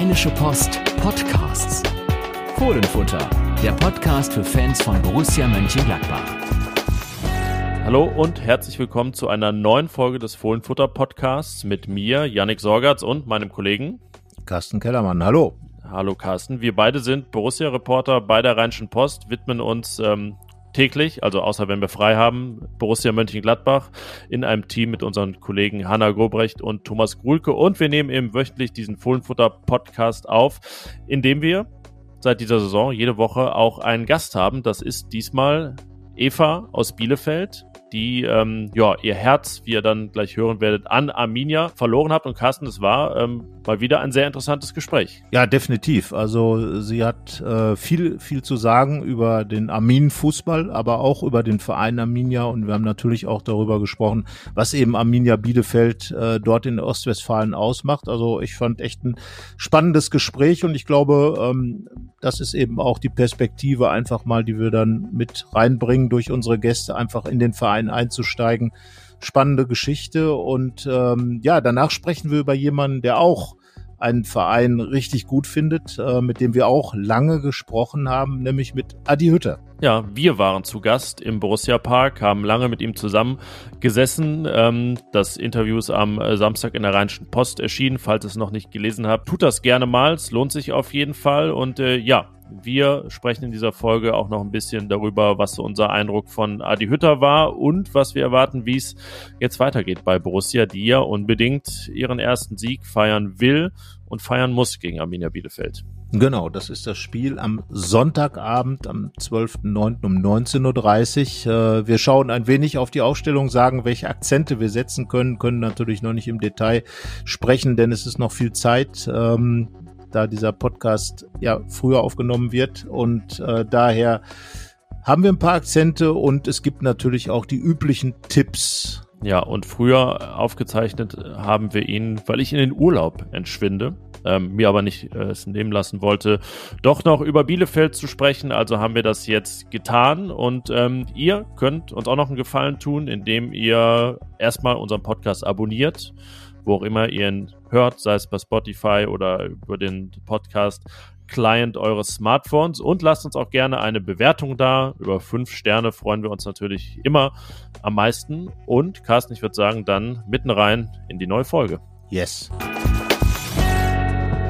Rheinische Post Podcasts. Fohlenfutter, der Podcast für Fans von Borussia Mönchengladbach. Hallo und herzlich willkommen zu einer neuen Folge des Fohlenfutter Podcasts mit mir, Yannick Sorgatz und meinem Kollegen Carsten Kellermann. Hallo. Hallo Carsten. Wir beide sind Borussia-Reporter bei der Rheinischen Post, widmen uns ähm, täglich, also außer wenn wir frei haben, Borussia Mönchengladbach in einem Team mit unseren Kollegen Hanna Gobrecht und Thomas Grulke. Und wir nehmen eben wöchentlich diesen Fohlenfutter-Podcast auf, in dem wir seit dieser Saison jede Woche auch einen Gast haben. Das ist diesmal Eva aus Bielefeld die ähm, ja ihr Herz, wie ihr dann gleich hören werdet, an Arminia verloren habt. Und Carsten, es war ähm, mal wieder ein sehr interessantes Gespräch. Ja, definitiv. Also sie hat äh, viel, viel zu sagen über den Arminen-Fußball, aber auch über den Verein Arminia. Und wir haben natürlich auch darüber gesprochen, was eben Arminia Bielefeld äh, dort in Ostwestfalen ausmacht. Also ich fand echt ein spannendes Gespräch und ich glaube, ähm, das ist eben auch die Perspektive einfach mal, die wir dann mit reinbringen durch unsere Gäste, einfach in den Verein einzusteigen. Spannende Geschichte und ähm, ja, danach sprechen wir über jemanden, der auch einen Verein richtig gut findet, äh, mit dem wir auch lange gesprochen haben, nämlich mit Adi Hütter. Ja, wir waren zu Gast im Borussia Park, haben lange mit ihm zusammen gesessen. Ähm, das Interview ist am äh, Samstag in der Rheinischen Post erschienen. Falls ihr es noch nicht gelesen habt, tut das gerne mal. Es lohnt sich auf jeden Fall. Und äh, ja, wir sprechen in dieser Folge auch noch ein bisschen darüber, was so unser Eindruck von Adi Hütter war und was wir erwarten, wie es jetzt weitergeht bei Borussia, die ja unbedingt ihren ersten Sieg feiern will und feiern muss gegen Arminia Bielefeld. Genau, das ist das Spiel am Sonntagabend, am 12.09. um 19.30 Uhr. Äh, wir schauen ein wenig auf die Aufstellung, sagen, welche Akzente wir setzen können, können natürlich noch nicht im Detail sprechen, denn es ist noch viel Zeit. Da dieser Podcast ja früher aufgenommen wird und äh, daher haben wir ein paar Akzente und es gibt natürlich auch die üblichen Tipps. Ja, und früher aufgezeichnet haben wir ihn, weil ich in den Urlaub entschwinde, ähm, mir aber nicht äh, es nehmen lassen wollte, doch noch über Bielefeld zu sprechen. Also haben wir das jetzt getan und ähm, ihr könnt uns auch noch einen Gefallen tun, indem ihr erstmal unseren Podcast abonniert wo auch immer ihr ihn hört, sei es bei Spotify oder über den Podcast Client eures Smartphones und lasst uns auch gerne eine Bewertung da. Über fünf Sterne freuen wir uns natürlich immer am meisten. Und Carsten, ich würde sagen, dann mitten rein in die neue Folge. Yes.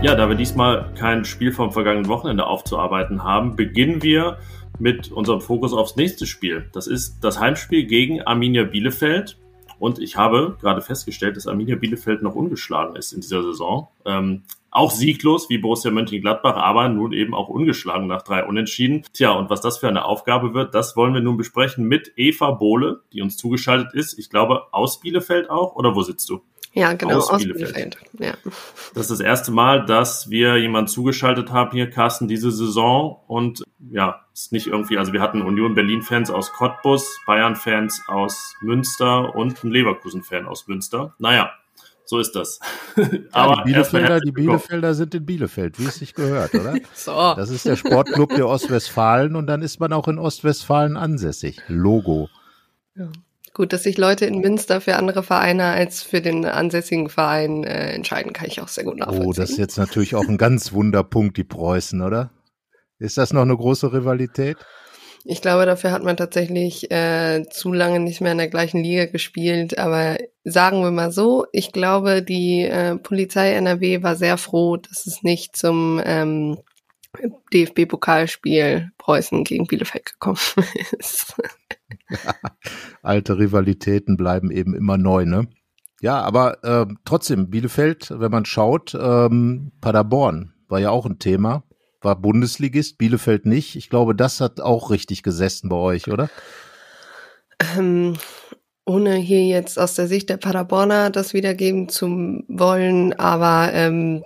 Ja, da wir diesmal kein Spiel vom vergangenen Wochenende aufzuarbeiten haben, beginnen wir mit unserem Fokus aufs nächste Spiel. Das ist das Heimspiel gegen Arminia Bielefeld. Und ich habe gerade festgestellt, dass Arminia Bielefeld noch ungeschlagen ist in dieser Saison. Ähm, auch sieglos wie Borussia Mönchengladbach, aber nun eben auch ungeschlagen nach drei Unentschieden. Tja, und was das für eine Aufgabe wird, das wollen wir nun besprechen mit Eva Bohle, die uns zugeschaltet ist. Ich glaube, aus Bielefeld auch, oder wo sitzt du? Ja, genau, aus, aus Bielefeld. Bielefeld. Ja. Das ist das erste Mal, dass wir jemanden zugeschaltet haben hier, Carsten, diese Saison. Und ja, ist nicht irgendwie, also wir hatten Union Berlin-Fans aus Cottbus, Bayern-Fans aus Münster und einen Leverkusen-Fan aus Münster. Naja, so ist das. Aber die Bielefelder, die Bielefelder sind in Bielefeld, wie es sich gehört, oder? so. Das ist der Sportclub der Ostwestfalen und dann ist man auch in Ostwestfalen ansässig. Logo. Ja. Gut, dass sich Leute in Münster für andere Vereine als für den ansässigen Verein äh, entscheiden, kann ich auch sehr gut nachvollziehen. Oh, das ist jetzt natürlich auch ein ganz Wunderpunkt, die Preußen, oder? Ist das noch eine große Rivalität? Ich glaube, dafür hat man tatsächlich äh, zu lange nicht mehr in der gleichen Liga gespielt. Aber sagen wir mal so, ich glaube, die äh, Polizei NRW war sehr froh, dass es nicht zum ähm, DFB-Pokalspiel Preußen gegen Bielefeld gekommen ist. alte Rivalitäten bleiben eben immer neu, ne? Ja, aber äh, trotzdem, Bielefeld, wenn man schaut, ähm, Paderborn war ja auch ein Thema, war Bundesligist, Bielefeld nicht. Ich glaube, das hat auch richtig gesessen bei euch, oder? Ähm, ohne hier jetzt aus der Sicht der Paderborner das wiedergeben zu wollen, aber ähm,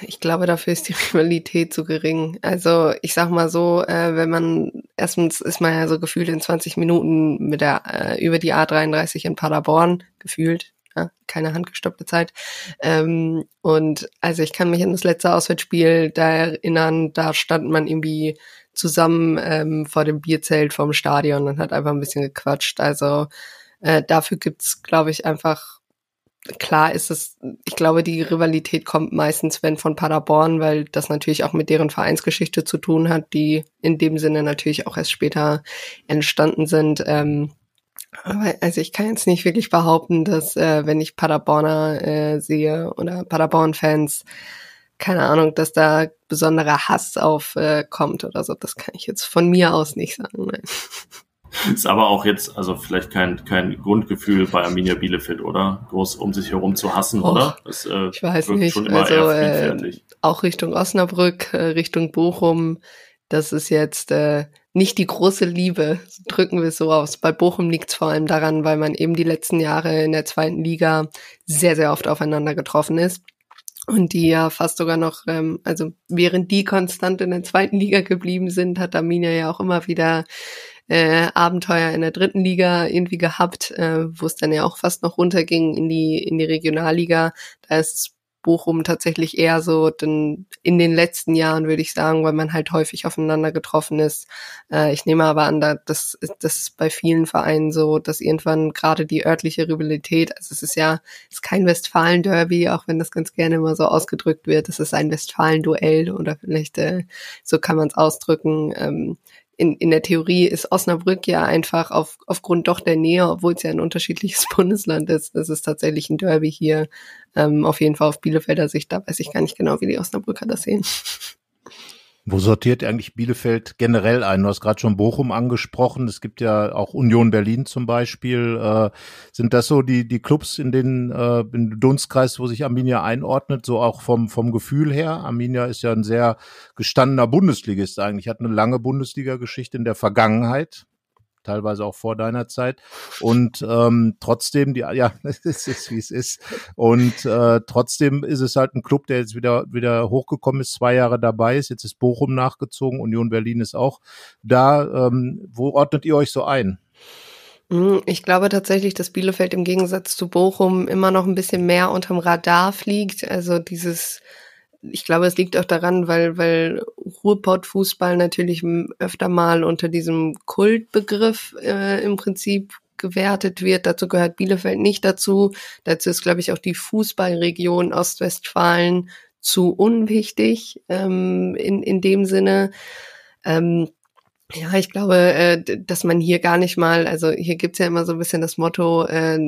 ich glaube, dafür ist die Rivalität zu gering. Also ich sag mal so, äh, wenn man erstens ist man ja so gefühlt in 20 Minuten mit der äh, über die A33 in Paderborn gefühlt. Ja, keine handgestoppte Zeit. Ähm, und also ich kann mich an das letzte Auswärtsspiel da erinnern, da stand man irgendwie zusammen ähm, vor dem Bierzelt vom Stadion und hat einfach ein bisschen gequatscht. Also äh, dafür gibt's, glaube ich, einfach klar ist es, ich glaube, die Rivalität kommt meistens, wenn von Paderborn, weil das natürlich auch mit deren Vereinsgeschichte zu tun hat, die in dem Sinne natürlich auch erst später entstanden sind. Ähm, aber also ich kann jetzt nicht wirklich behaupten, dass äh, wenn ich Paderborner äh, sehe oder Paderborn-Fans, keine Ahnung, dass da besonderer Hass aufkommt äh, oder so. Das kann ich jetzt von mir aus nicht sagen. Nein. Ist aber auch jetzt, also vielleicht kein, kein Grundgefühl bei Arminia Bielefeld, oder? Groß um sich herum zu hassen, Och, oder? Das, äh, ich weiß nicht. also, äh, auch Richtung Osnabrück, äh, Richtung Bochum, das ist jetzt äh, nicht die große Liebe, drücken wir es so aus. Bei Bochum liegt es vor allem daran, weil man eben die letzten Jahre in der zweiten Liga sehr, sehr oft aufeinander getroffen ist. Und die ja fast sogar noch, ähm, also während die konstant in der zweiten Liga geblieben sind, hat Arminia ja auch immer wieder äh, Abenteuer in der dritten Liga irgendwie gehabt, äh, wo es dann ja auch fast noch runterging in die in die Regionalliga. Da ist Bochum tatsächlich eher so denn in den letzten Jahren, würde ich sagen, weil man halt häufig aufeinander getroffen ist. Äh, ich nehme aber an, das, das ist bei vielen Vereinen so, dass irgendwann gerade die örtliche Rivalität, also es ist ja es ist kein Westfalen-Derby, auch wenn das ganz gerne immer so ausgedrückt wird, es ist ein Westfalen-Duell oder vielleicht äh, so kann man es ausdrücken. Ähm, in, in der Theorie ist Osnabrück ja einfach auf, aufgrund doch der Nähe, obwohl es ja ein unterschiedliches Bundesland ist, es ist tatsächlich ein Derby hier. Ähm, auf jeden Fall auf Bielefelder Sicht, da weiß ich gar nicht genau, wie die Osnabrücker das sehen. Wo sortiert eigentlich Bielefeld generell ein? Du hast gerade schon Bochum angesprochen. Es gibt ja auch Union Berlin zum Beispiel. Äh, sind das so die, die Clubs in den äh, im Dunstkreis, wo sich Arminia einordnet, so auch vom, vom Gefühl her? Arminia ist ja ein sehr gestandener Bundesligist eigentlich, hat eine lange Bundesliga-Geschichte in der Vergangenheit teilweise auch vor deiner Zeit. Und ähm, trotzdem, die, ja, es ist wie es ist. Und äh, trotzdem ist es halt ein Club, der jetzt wieder wieder hochgekommen ist, zwei Jahre dabei ist. Jetzt ist Bochum nachgezogen, Union Berlin ist auch da. Ähm, wo ordnet ihr euch so ein? Hm, ich glaube tatsächlich, dass Bielefeld im Gegensatz zu Bochum immer noch ein bisschen mehr unterm Radar fliegt. Also dieses ich glaube, es liegt auch daran, weil, weil Ruhrpott-Fußball natürlich öfter mal unter diesem Kultbegriff äh, im Prinzip gewertet wird. Dazu gehört Bielefeld nicht dazu. Dazu ist, glaube ich, auch die Fußballregion Ostwestfalen zu unwichtig ähm, in, in dem Sinne. Ähm, ja, ich glaube, äh, dass man hier gar nicht mal, also hier gibt's ja immer so ein bisschen das Motto, äh,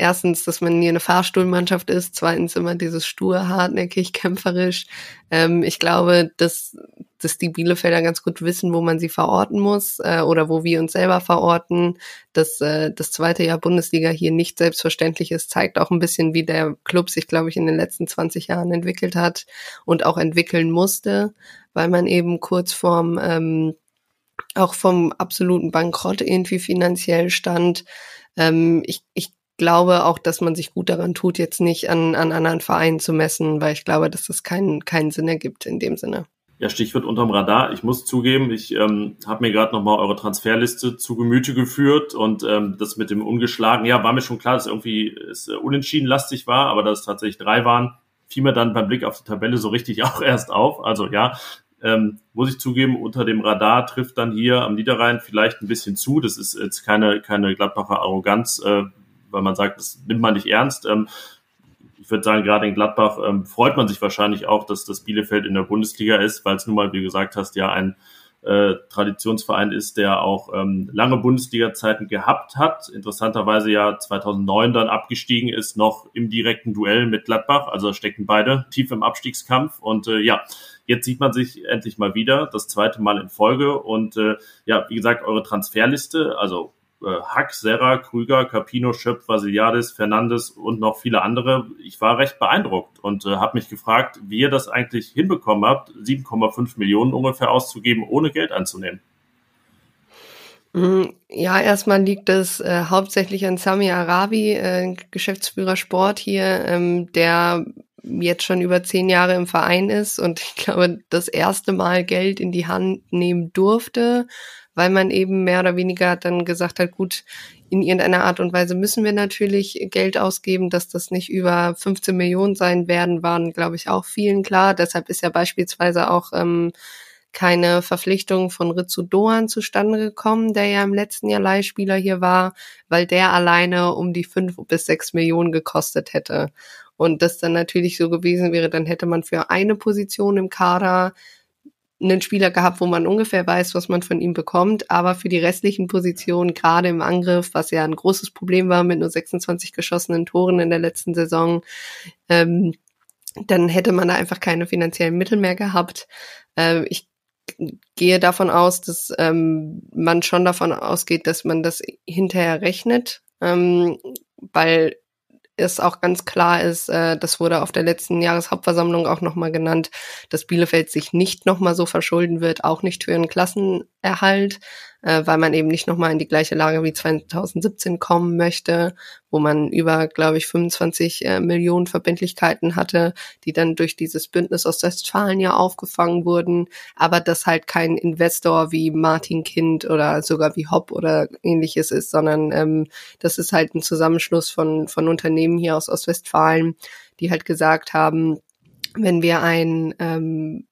erstens, dass man hier eine Fahrstuhlmannschaft ist, zweitens immer dieses stur, hartnäckig, kämpferisch. Ähm, ich glaube, dass, dass die Bielefelder ganz gut wissen, wo man sie verorten muss äh, oder wo wir uns selber verorten. Dass äh, das zweite Jahr Bundesliga hier nicht selbstverständlich ist, zeigt auch ein bisschen, wie der Club sich, glaube ich, in den letzten 20 Jahren entwickelt hat und auch entwickeln musste, weil man eben kurz vorm ähm, auch vom absoluten Bankrott irgendwie finanziell stand. Ähm, ich, ich glaube auch, dass man sich gut daran tut, jetzt nicht an, an anderen Vereinen zu messen, weil ich glaube, dass das keinen, keinen Sinn ergibt in dem Sinne. Ja, Stichwort unterm Radar. Ich muss zugeben, ich ähm, habe mir gerade nochmal eure Transferliste zu Gemüte geführt und ähm, das mit dem ungeschlagen, ja, war mir schon klar, dass irgendwie es äh, unentschieden lastig war, aber dass es tatsächlich drei waren, fiel mir dann beim Blick auf die Tabelle so richtig auch erst auf. Also ja, ähm, muss ich zugeben, unter dem Radar trifft dann hier am Niederrhein vielleicht ein bisschen zu. Das ist jetzt keine, keine Gladbacher Arroganz, äh, weil man sagt, das nimmt man nicht ernst. Ähm, ich würde sagen, gerade in Gladbach ähm, freut man sich wahrscheinlich auch, dass das Bielefeld in der Bundesliga ist, weil es nun mal, wie gesagt hast, ja ein äh, Traditionsverein ist, der auch ähm, lange Bundesliga-Zeiten gehabt hat. Interessanterweise ja 2009 dann abgestiegen ist, noch im direkten Duell mit Gladbach. Also stecken beide tief im Abstiegskampf. Und äh, ja, jetzt sieht man sich endlich mal wieder, das zweite Mal in Folge. Und äh, ja, wie gesagt, eure Transferliste, also Hack, Serra, Krüger, Capino, Schöpf, Vasiliadis, Fernandes und noch viele andere. Ich war recht beeindruckt und äh, habe mich gefragt, wie ihr das eigentlich hinbekommen habt, 7,5 Millionen ungefähr auszugeben, ohne Geld anzunehmen. Mm, ja, erstmal liegt es äh, hauptsächlich an Sami Arabi, äh, Geschäftsführer Sport hier, ähm, der jetzt schon über zehn Jahre im Verein ist und ich glaube, das erste Mal Geld in die Hand nehmen durfte weil man eben mehr oder weniger dann gesagt hat, gut, in irgendeiner Art und Weise müssen wir natürlich Geld ausgeben, dass das nicht über 15 Millionen sein werden, waren, glaube ich, auch vielen klar. Deshalb ist ja beispielsweise auch ähm, keine Verpflichtung von Ritsu Doan zustande gekommen, der ja im letzten Jahr Leihspieler hier war, weil der alleine um die fünf bis sechs Millionen gekostet hätte. Und das dann natürlich so gewesen wäre, dann hätte man für eine Position im Kader einen Spieler gehabt, wo man ungefähr weiß, was man von ihm bekommt, aber für die restlichen Positionen, gerade im Angriff, was ja ein großes Problem war mit nur 26 geschossenen Toren in der letzten Saison, ähm, dann hätte man da einfach keine finanziellen Mittel mehr gehabt. Äh, ich gehe davon aus, dass ähm, man schon davon ausgeht, dass man das hinterher rechnet, ähm, weil es auch ganz klar ist, äh, das wurde auf der letzten Jahreshauptversammlung auch nochmal genannt, dass Bielefeld sich nicht nochmal so verschulden wird, auch nicht für einen Klassenerhalt äh, weil man eben nicht nochmal in die gleiche Lage wie 2017 kommen möchte, wo man über, glaube ich, 25 äh, Millionen Verbindlichkeiten hatte, die dann durch dieses Bündnis aus Westfalen ja aufgefangen wurden, aber das halt kein Investor wie Martin Kind oder sogar wie Hopp oder ähnliches ist, sondern ähm, das ist halt ein Zusammenschluss von, von Unternehmen hier aus Ostwestfalen, die halt gesagt haben, wenn wir ein ähm,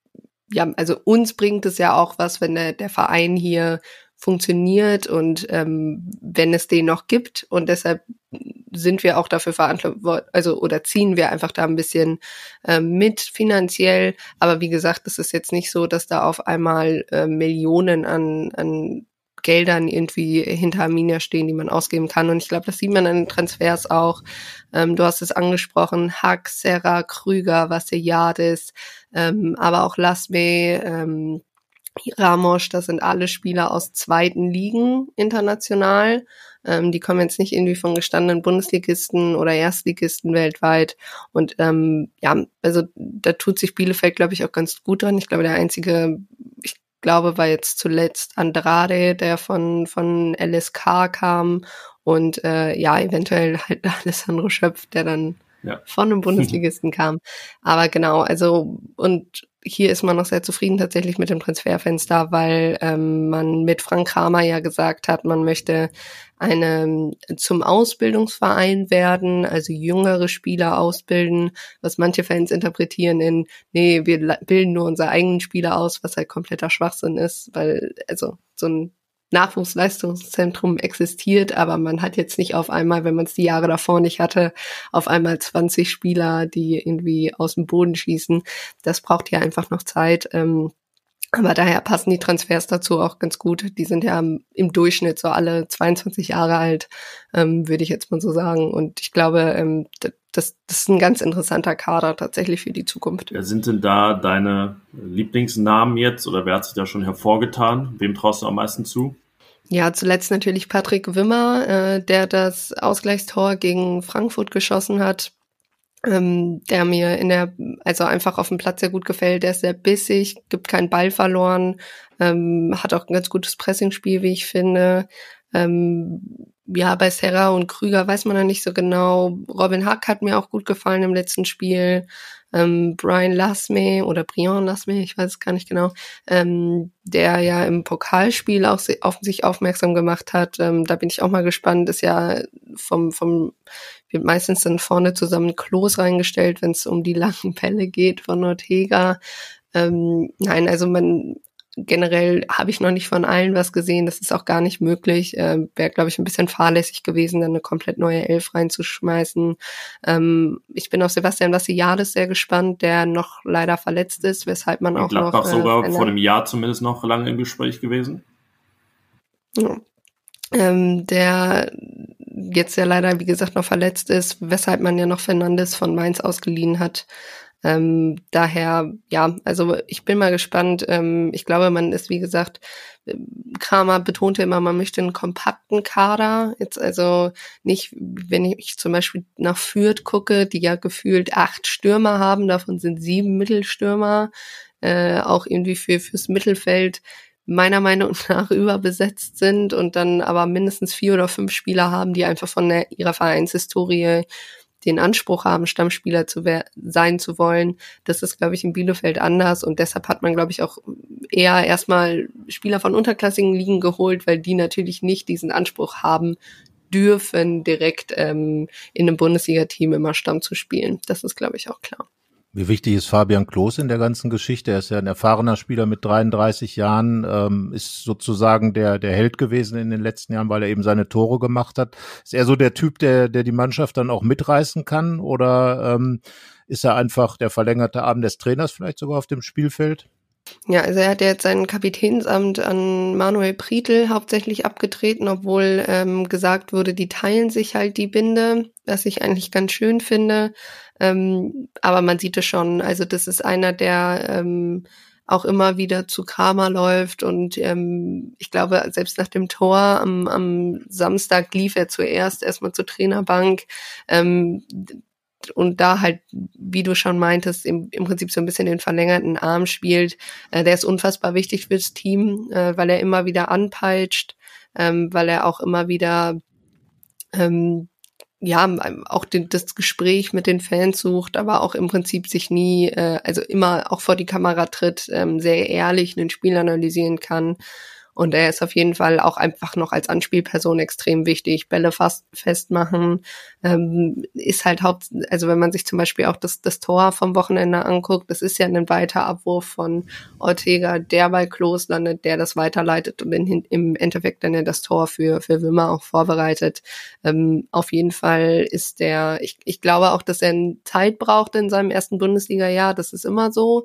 ja, also uns bringt es ja auch was, wenn der, der Verein hier funktioniert und ähm, wenn es den noch gibt. Und deshalb sind wir auch dafür verantwortlich, also oder ziehen wir einfach da ein bisschen ähm, mit finanziell. Aber wie gesagt, es ist jetzt nicht so, dass da auf einmal äh, Millionen an, an Geldern irgendwie hinter Arminia stehen, die man ausgeben kann. Und ich glaube, das sieht man an den Transfers auch. Ähm, du hast es angesprochen, Hack, Serra, Krüger, Vassiliadis, ähm, aber auch Lasme, ähm, Ramos, das sind alle Spieler aus zweiten Ligen international. Ähm, die kommen jetzt nicht irgendwie von gestandenen Bundesligisten oder Erstligisten weltweit. Und ähm, ja, also da tut sich Bielefeld, glaube ich, auch ganz gut dran. Ich glaube, der einzige, ich glaube, war jetzt zuletzt Andrade, der von, von LSK kam und äh, ja, eventuell halt Alessandro Schöpf, der dann ja. von einem Bundesligisten kam. Aber genau, also und hier ist man noch sehr zufrieden tatsächlich mit dem Transferfenster, weil ähm, man mit Frank Kramer ja gesagt hat, man möchte eine zum Ausbildungsverein werden, also jüngere Spieler ausbilden, was manche Fans interpretieren in, nee, wir bilden nur unsere eigenen Spieler aus, was halt kompletter Schwachsinn ist, weil also so ein Nachwuchsleistungszentrum existiert, aber man hat jetzt nicht auf einmal, wenn man es die Jahre davor nicht hatte, auf einmal 20 Spieler, die irgendwie aus dem Boden schießen. Das braucht ja einfach noch Zeit. Ähm, aber daher passen die Transfers dazu auch ganz gut. Die sind ja im Durchschnitt so alle 22 Jahre alt, ähm, würde ich jetzt mal so sagen. Und ich glaube, ähm, das, das ist ein ganz interessanter Kader tatsächlich für die Zukunft. Wer sind denn da deine Lieblingsnamen jetzt oder wer hat sich da schon hervorgetan? Wem traust du am meisten zu? Ja, zuletzt natürlich Patrick Wimmer, äh, der das Ausgleichstor gegen Frankfurt geschossen hat ähm, der mir in der, also einfach auf dem Platz sehr gut gefällt. Der ist sehr bissig, gibt keinen Ball verloren, ähm, hat auch ein ganz gutes Pressingspiel, wie ich finde. Ähm, ja, bei Serra und Krüger weiß man ja nicht so genau. Robin Hack hat mir auch gut gefallen im letzten Spiel. Ähm, Brian Lasme oder Brian Lasme, ich weiß es gar nicht genau, ähm, der ja im Pokalspiel auch auf sich aufmerksam gemacht hat. Ähm, da bin ich auch mal gespannt. Ist ja vom, vom wird meistens dann vorne zusammen Klos reingestellt, wenn es um die langen Pelle geht von Ortega. Ähm, nein, also man generell habe ich noch nicht von allen was gesehen. Das ist auch gar nicht möglich. Ähm, Wäre, glaube ich, ein bisschen fahrlässig gewesen, dann eine komplett neue Elf reinzuschmeißen. Ähm, ich bin auf Sebastian Vassiliades sehr gespannt, der noch leider verletzt ist, weshalb man auch Gladbach noch... Äh, sogar vor einem Jahr zumindest noch lange im Gespräch gewesen. Ja. Ähm, der jetzt ja leider, wie gesagt, noch verletzt ist, weshalb man ja noch Fernandes von Mainz ausgeliehen hat. Ähm, daher, ja, also ich bin mal gespannt. Ähm, ich glaube, man ist, wie gesagt, Kramer betonte immer, man möchte einen kompakten Kader. Jetzt also nicht, wenn ich zum Beispiel nach Fürth gucke, die ja gefühlt acht Stürmer haben, davon sind sieben Mittelstürmer, äh, auch irgendwie für fürs Mittelfeld meiner Meinung nach überbesetzt sind und dann aber mindestens vier oder fünf Spieler haben, die einfach von der, ihrer Vereinshistorie den Anspruch haben, Stammspieler zu sein zu wollen. Das ist, glaube ich, in Bielefeld anders und deshalb hat man, glaube ich, auch eher erstmal Spieler von unterklassigen Ligen geholt, weil die natürlich nicht diesen Anspruch haben dürfen, direkt ähm, in einem Bundesliga-Team immer Stamm zu spielen. Das ist, glaube ich, auch klar. Wie wichtig ist Fabian Klos in der ganzen Geschichte? Er ist ja ein erfahrener Spieler mit 33 Jahren, ähm, ist sozusagen der, der Held gewesen in den letzten Jahren, weil er eben seine Tore gemacht hat. Ist er so der Typ, der, der die Mannschaft dann auch mitreißen kann? Oder ähm, ist er einfach der verlängerte Arm des Trainers vielleicht sogar auf dem Spielfeld? Ja, also er hat jetzt sein Kapitänsamt an Manuel Prietl hauptsächlich abgetreten, obwohl ähm, gesagt wurde, die teilen sich halt die Binde, was ich eigentlich ganz schön finde. Ähm, aber man sieht es schon, also das ist einer, der ähm, auch immer wieder zu Kramer läuft und ähm, ich glaube, selbst nach dem Tor am, am Samstag lief er zuerst erstmal zur Trainerbank. Ähm, und da halt, wie du schon meintest, im, im Prinzip so ein bisschen den verlängerten Arm spielt. Äh, der ist unfassbar wichtig fürs Team, äh, weil er immer wieder anpeitscht, ähm, weil er auch immer wieder ähm, ja auch den, das Gespräch mit den Fans sucht, aber auch im Prinzip sich nie, äh, also immer auch vor die Kamera tritt, ähm, sehr ehrlich ein Spiel analysieren kann und er ist auf jeden Fall auch einfach noch als Anspielperson extrem wichtig. Bälle fast festmachen ähm, ist halt haupt, also wenn man sich zum Beispiel auch das, das Tor vom Wochenende anguckt, das ist ja ein weiter Abwurf von Ortega, der bei Klos landet, der das weiterleitet und in, im Endeffekt dann ja das Tor für, für Wimmer auch vorbereitet. Ähm, auf jeden Fall ist der, ich, ich glaube auch, dass er Zeit braucht in seinem ersten Bundesliga-Jahr. Das ist immer so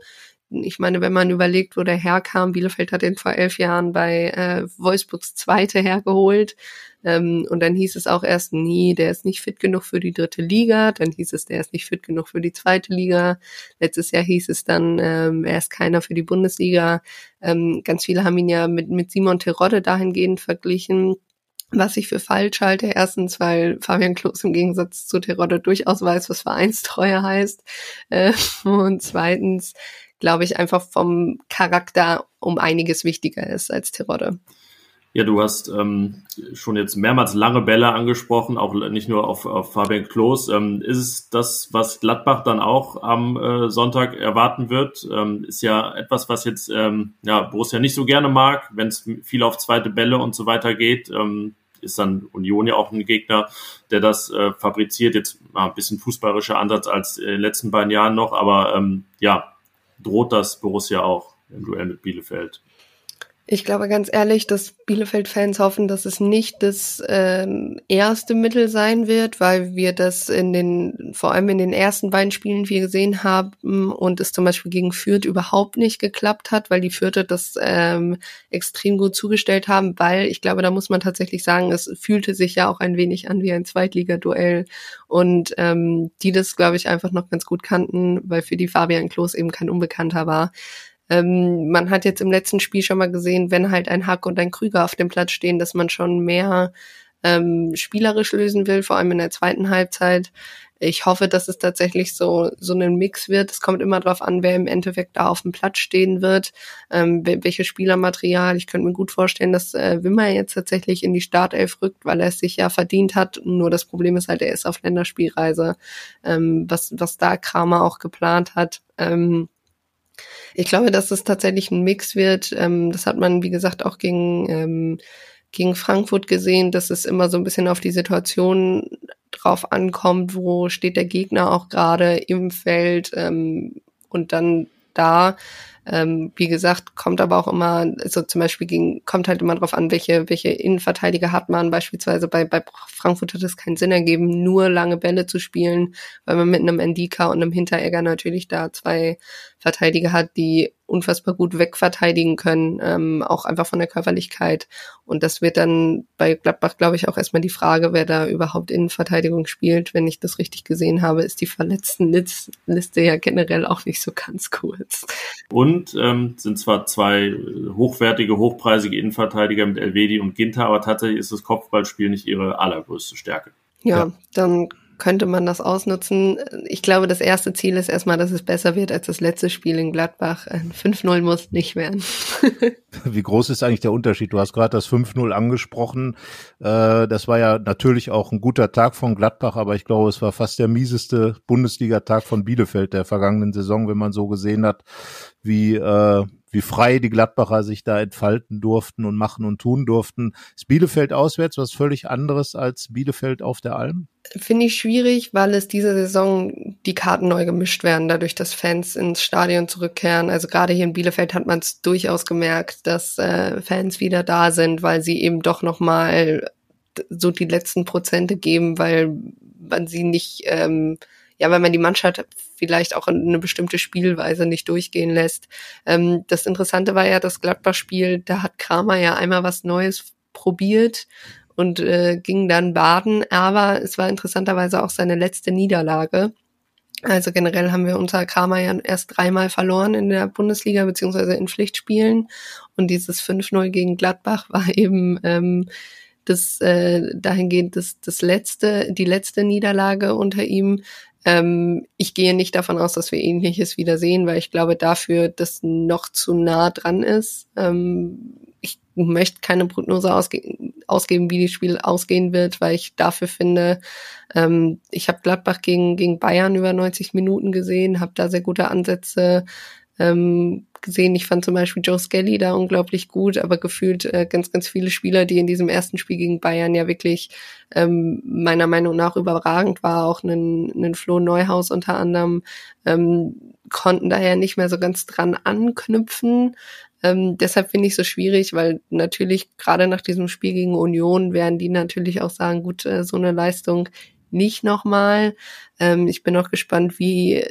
ich meine, wenn man überlegt, wo der herkam, Bielefeld hat ihn vor elf Jahren bei äh, Wolfsburgs Zweite hergeholt. Ähm, und dann hieß es auch erst, nie, der ist nicht fit genug für die dritte Liga. Dann hieß es, der ist nicht fit genug für die zweite Liga. Letztes Jahr hieß es dann, ähm, er ist keiner für die Bundesliga. Ähm, ganz viele haben ihn ja mit, mit Simon Terodde dahingehend verglichen was ich für falsch halte. Erstens, weil Fabian Klos im Gegensatz zu Terodde durchaus weiß, was Vereinstreue heißt. Äh, und zweitens, glaube ich, einfach vom Charakter um einiges wichtiger ist als Terodde. Ja, du hast ähm, schon jetzt mehrmals lange Bälle angesprochen, auch nicht nur auf, auf Fabian Klos. Ähm, ist es das, was Gladbach dann auch am äh, Sonntag erwarten wird? Ähm, ist ja etwas, was jetzt ähm, ja, Borussia nicht so gerne mag, wenn es viel auf zweite Bälle und so weiter geht. Ähm, ist dann Union ja auch ein Gegner, der das äh, fabriziert. Jetzt mal ein bisschen fußballerischer Ansatz als in den letzten beiden Jahren noch, aber ähm, ja, droht das Borussia auch im Duell mit Bielefeld. Ich glaube ganz ehrlich, dass Bielefeld-Fans hoffen, dass es nicht das ähm, erste Mittel sein wird, weil wir das in den, vor allem in den ersten beiden Spielen wir gesehen haben und es zum Beispiel gegen Fürth überhaupt nicht geklappt hat, weil die Fürther das ähm, extrem gut zugestellt haben, weil ich glaube, da muss man tatsächlich sagen, es fühlte sich ja auch ein wenig an wie ein Zweitligaduell und ähm, die das, glaube ich, einfach noch ganz gut kannten, weil für die Fabian Klos eben kein Unbekannter war. Ähm, man hat jetzt im letzten Spiel schon mal gesehen, wenn halt ein Hack und ein Krüger auf dem Platz stehen, dass man schon mehr ähm, spielerisch lösen will, vor allem in der zweiten Halbzeit. Ich hoffe, dass es tatsächlich so, so ein Mix wird. Es kommt immer darauf an, wer im Endeffekt da auf dem Platz stehen wird, ähm, welches Spielermaterial. Ich könnte mir gut vorstellen, dass äh, Wimmer jetzt tatsächlich in die Startelf rückt, weil er es sich ja verdient hat. Nur das Problem ist halt, er ist auf Länderspielreise, ähm, was, was da Kramer auch geplant hat. Ähm, ich glaube, dass es tatsächlich ein Mix wird. Ähm, das hat man, wie gesagt, auch gegen, ähm, gegen Frankfurt gesehen, dass es immer so ein bisschen auf die Situation drauf ankommt, wo steht der Gegner auch gerade im Feld ähm, und dann da ähm, wie gesagt, kommt aber auch immer, also zum Beispiel ging, kommt halt immer drauf an, welche, welche Innenverteidiger hat man. Beispielsweise bei, bei Frankfurt hat es keinen Sinn ergeben, nur lange Bälle zu spielen, weil man mit einem Endika und einem Hinteregger natürlich da zwei Verteidiger hat, die unfassbar gut wegverteidigen können, ähm, auch einfach von der Körperlichkeit. Und das wird dann bei Gladbach, glaube ich, auch erstmal die Frage, wer da überhaupt in Verteidigung spielt. Wenn ich das richtig gesehen habe, ist die Verletztenliste ja generell auch nicht so ganz kurz. Und ähm, sind zwar zwei hochwertige, hochpreisige Innenverteidiger mit Elvedi und Ginter, aber tatsächlich ist das Kopfballspiel nicht ihre allergrößte Stärke. Ja, ja. dann könnte man das ausnutzen. Ich glaube, das erste Ziel ist erstmal, dass es besser wird als das letzte Spiel in Gladbach. 5-0 muss nicht werden. Wie groß ist eigentlich der Unterschied? Du hast gerade das 5-0 angesprochen. Äh, das war ja natürlich auch ein guter Tag von Gladbach, aber ich glaube, es war fast der mieseste Bundesliga-Tag von Bielefeld der vergangenen Saison, wenn man so gesehen hat, wie, äh, wie frei die Gladbacher sich da entfalten durften und machen und tun durften. Ist Bielefeld auswärts was völlig anderes als Bielefeld auf der Alm? Finde ich schwierig, weil es diese Saison die Karten neu gemischt werden, dadurch, dass Fans ins Stadion zurückkehren. Also gerade hier in Bielefeld hat man es durchaus gemerkt, dass äh, Fans wieder da sind, weil sie eben doch noch mal so die letzten Prozente geben, weil man sie nicht, ähm, ja, weil man die Mannschaft vielleicht auch eine bestimmte Spielweise nicht durchgehen lässt. Ähm, das Interessante war ja das Gladbach-Spiel, da hat Kramer ja einmal was Neues probiert und äh, ging dann baden, aber es war interessanterweise auch seine letzte Niederlage. Also generell haben wir unter Kramer ja erst dreimal verloren in der Bundesliga beziehungsweise in Pflichtspielen und dieses 5-0 gegen Gladbach war eben ähm, das äh, dahingehend das, das letzte, die letzte Niederlage unter ihm. Ähm, ich gehe nicht davon aus, dass wir ähnliches wieder sehen, weil ich glaube dafür, dass noch zu nah dran ist. Ähm, ich möchte keine Prognose ausge ausgeben, wie das Spiel ausgehen wird, weil ich dafür finde, ähm, ich habe Gladbach gegen, gegen Bayern über 90 Minuten gesehen, habe da sehr gute Ansätze ähm, gesehen. Ich fand zum Beispiel Joe Skelly da unglaublich gut, aber gefühlt äh, ganz, ganz viele Spieler, die in diesem ersten Spiel gegen Bayern ja wirklich ähm, meiner Meinung nach überragend war, auch einen, einen Flo Neuhaus unter anderem, ähm, konnten daher nicht mehr so ganz dran anknüpfen. Ähm, deshalb finde ich so schwierig, weil natürlich gerade nach diesem Spiel gegen Union werden die natürlich auch sagen, gut, äh, so eine Leistung nicht nochmal. Ähm, ich bin auch gespannt, wie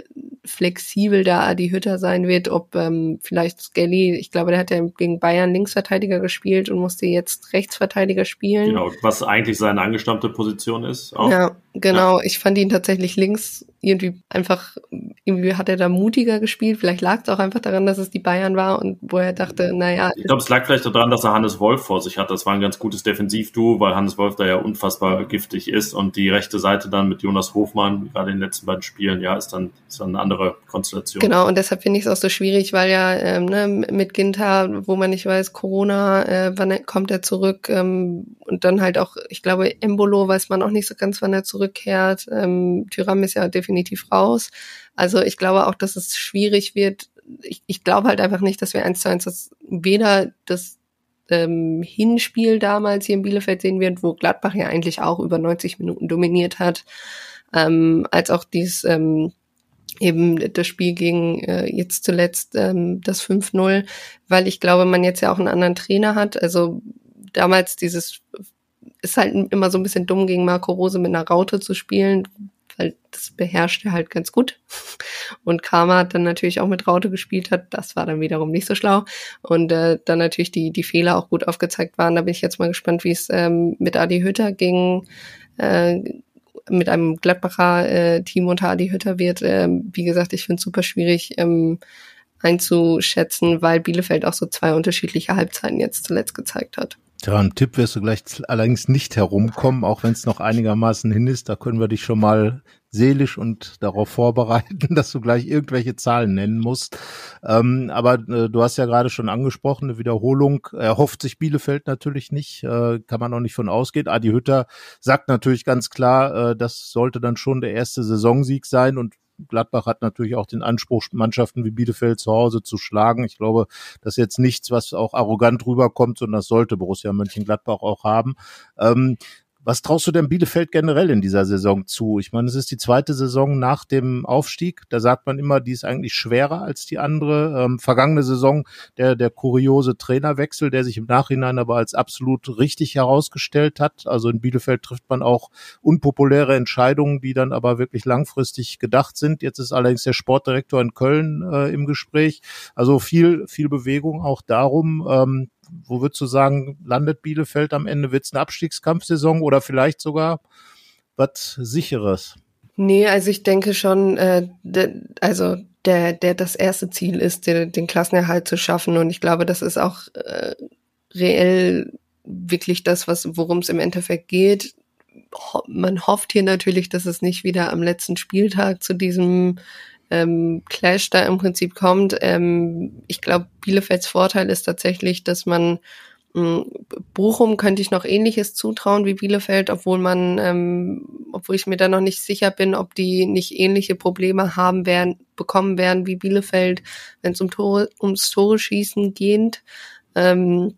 flexibel da Adi Hütter sein wird, ob ähm, vielleicht Skelly, ich glaube, der hat ja gegen Bayern Linksverteidiger gespielt und musste jetzt Rechtsverteidiger spielen. Genau, was eigentlich seine angestammte Position ist. Auch. Ja, genau. Ja. Ich fand ihn tatsächlich links irgendwie einfach, irgendwie hat er da mutiger gespielt. Vielleicht lag es auch einfach daran, dass es die Bayern war und wo er dachte, naja. Ich glaube, es lag vielleicht daran, dass er Hannes Wolf vor sich hat. Das war ein ganz gutes Defensivduo, weil Hannes Wolf da ja unfassbar giftig ist und die rechte Seite dann mit Jonas Hofmann, gerade in den letzten beiden Spielen, ja, ist dann, ist dann eine andere Konstellation. Genau, und deshalb finde ich es auch so schwierig, weil ja ähm, ne, mit Ginter, wo man nicht weiß, Corona, äh, wann kommt er zurück ähm, und dann halt auch, ich glaube, Embolo weiß man auch nicht so ganz, wann er zurückkehrt. Ähm, Tyram ist ja definitiv raus. Also ich glaube auch, dass es schwierig wird. Ich, ich glaube halt einfach nicht, dass wir eins zu eins das weder das ähm, Hinspiel damals hier in Bielefeld sehen wird, wo Gladbach ja eigentlich auch über 90 Minuten dominiert hat, ähm, als auch dies ähm, eben das Spiel gegen äh, jetzt zuletzt ähm, das 5-0, weil ich glaube, man jetzt ja auch einen anderen Trainer hat. Also damals dieses ist halt immer so ein bisschen dumm, gegen Marco Rose mit einer Raute zu spielen, weil das beherrscht er halt ganz gut. Und Karma dann natürlich auch mit Raute gespielt hat, das war dann wiederum nicht so schlau. Und äh, dann natürlich die, die Fehler auch gut aufgezeigt waren. Da bin ich jetzt mal gespannt, wie es ähm, mit Adi Hütter ging. Äh, mit einem Gladbacher äh, Team unter Adi Hütter wird. Äh, wie gesagt, ich finde es super schwierig ähm, einzuschätzen, weil Bielefeld auch so zwei unterschiedliche Halbzeiten jetzt zuletzt gezeigt hat. Ja, ein Tipp wirst du gleich allerdings nicht herumkommen, auch wenn es noch einigermaßen hin ist. Da können wir dich schon mal seelisch und darauf vorbereiten, dass du gleich irgendwelche Zahlen nennen musst. Ähm, aber äh, du hast ja gerade schon angesprochen, eine Wiederholung erhofft sich Bielefeld natürlich nicht, äh, kann man auch nicht von ausgehen. Adi Hütter sagt natürlich ganz klar, äh, das sollte dann schon der erste Saisonsieg sein und Gladbach hat natürlich auch den Anspruch, Mannschaften wie Bielefeld zu Hause zu schlagen. Ich glaube, das ist jetzt nichts, was auch arrogant rüberkommt, sondern das sollte Borussia Mönchengladbach auch haben. Ähm, was traust du denn Bielefeld generell in dieser Saison zu? Ich meine, es ist die zweite Saison nach dem Aufstieg. Da sagt man immer, die ist eigentlich schwerer als die andere. Ähm, vergangene Saison der, der kuriose Trainerwechsel, der sich im Nachhinein aber als absolut richtig herausgestellt hat. Also in Bielefeld trifft man auch unpopuläre Entscheidungen, die dann aber wirklich langfristig gedacht sind. Jetzt ist allerdings der Sportdirektor in Köln äh, im Gespräch. Also viel, viel Bewegung auch darum. Ähm, wo würdest du sagen, landet Bielefeld am Ende? Wird es eine Abstiegskampfsaison oder vielleicht sogar was sicheres? Nee, also ich denke schon, äh, de, also der, der das erste Ziel ist, den, den Klassenerhalt zu schaffen. Und ich glaube, das ist auch äh, reell wirklich das, worum es im Endeffekt geht. Ho man hofft hier natürlich, dass es nicht wieder am letzten Spieltag zu diesem ähm, Clash da im Prinzip kommt. Ähm, ich glaube, Bielefelds Vorteil ist tatsächlich, dass man Mm, Bochum könnte ich noch ähnliches zutrauen wie Bielefeld, obwohl man, ähm, obwohl ich mir da noch nicht sicher bin, ob die nicht ähnliche Probleme haben werden, bekommen werden wie Bielefeld, wenn es um Tore, ums Tore schießen geht. Ähm,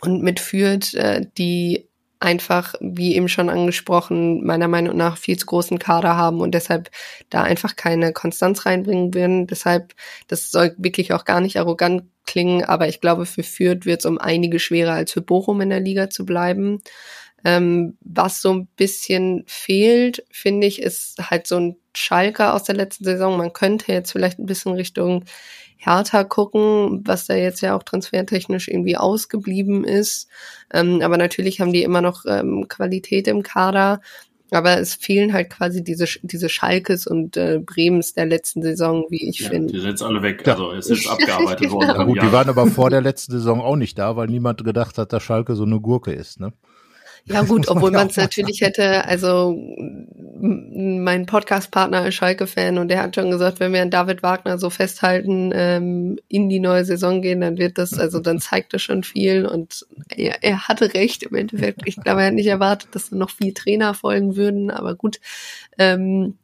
und mit Fürth, äh, die einfach, wie eben schon angesprochen, meiner Meinung nach viel zu großen Kader haben und deshalb da einfach keine Konstanz reinbringen würden. Deshalb, das soll wirklich auch gar nicht arrogant klingen, aber ich glaube, für Fürth wird es um einige schwerer als für Bochum in der Liga zu bleiben. Ähm, was so ein bisschen fehlt, finde ich, ist halt so ein Schalker aus der letzten Saison. Man könnte jetzt vielleicht ein bisschen Richtung Hertha gucken, was da jetzt ja auch transfertechnisch irgendwie ausgeblieben ist. Ähm, aber natürlich haben die immer noch ähm, Qualität im Kader. Aber es fehlen halt quasi diese, diese Schalkes und äh, Bremens der letzten Saison, wie ich ja, finde. Die sind jetzt alle weg. Also es ist abgearbeitet worden. Ja, gut, die waren aber vor der letzten Saison auch nicht da, weil niemand gedacht hat, dass Schalke so eine Gurke ist. Ne? Ja gut, obwohl man es natürlich hätte, also mein Podcast-Partner ist Schalke-Fan und der hat schon gesagt, wenn wir an David Wagner so festhalten, ähm, in die neue Saison gehen, dann wird das, also dann zeigt das schon viel und er, er hatte recht im Endeffekt. Ich glaube, er hat nicht erwartet, dass noch vier Trainer folgen würden, aber gut. Ähm,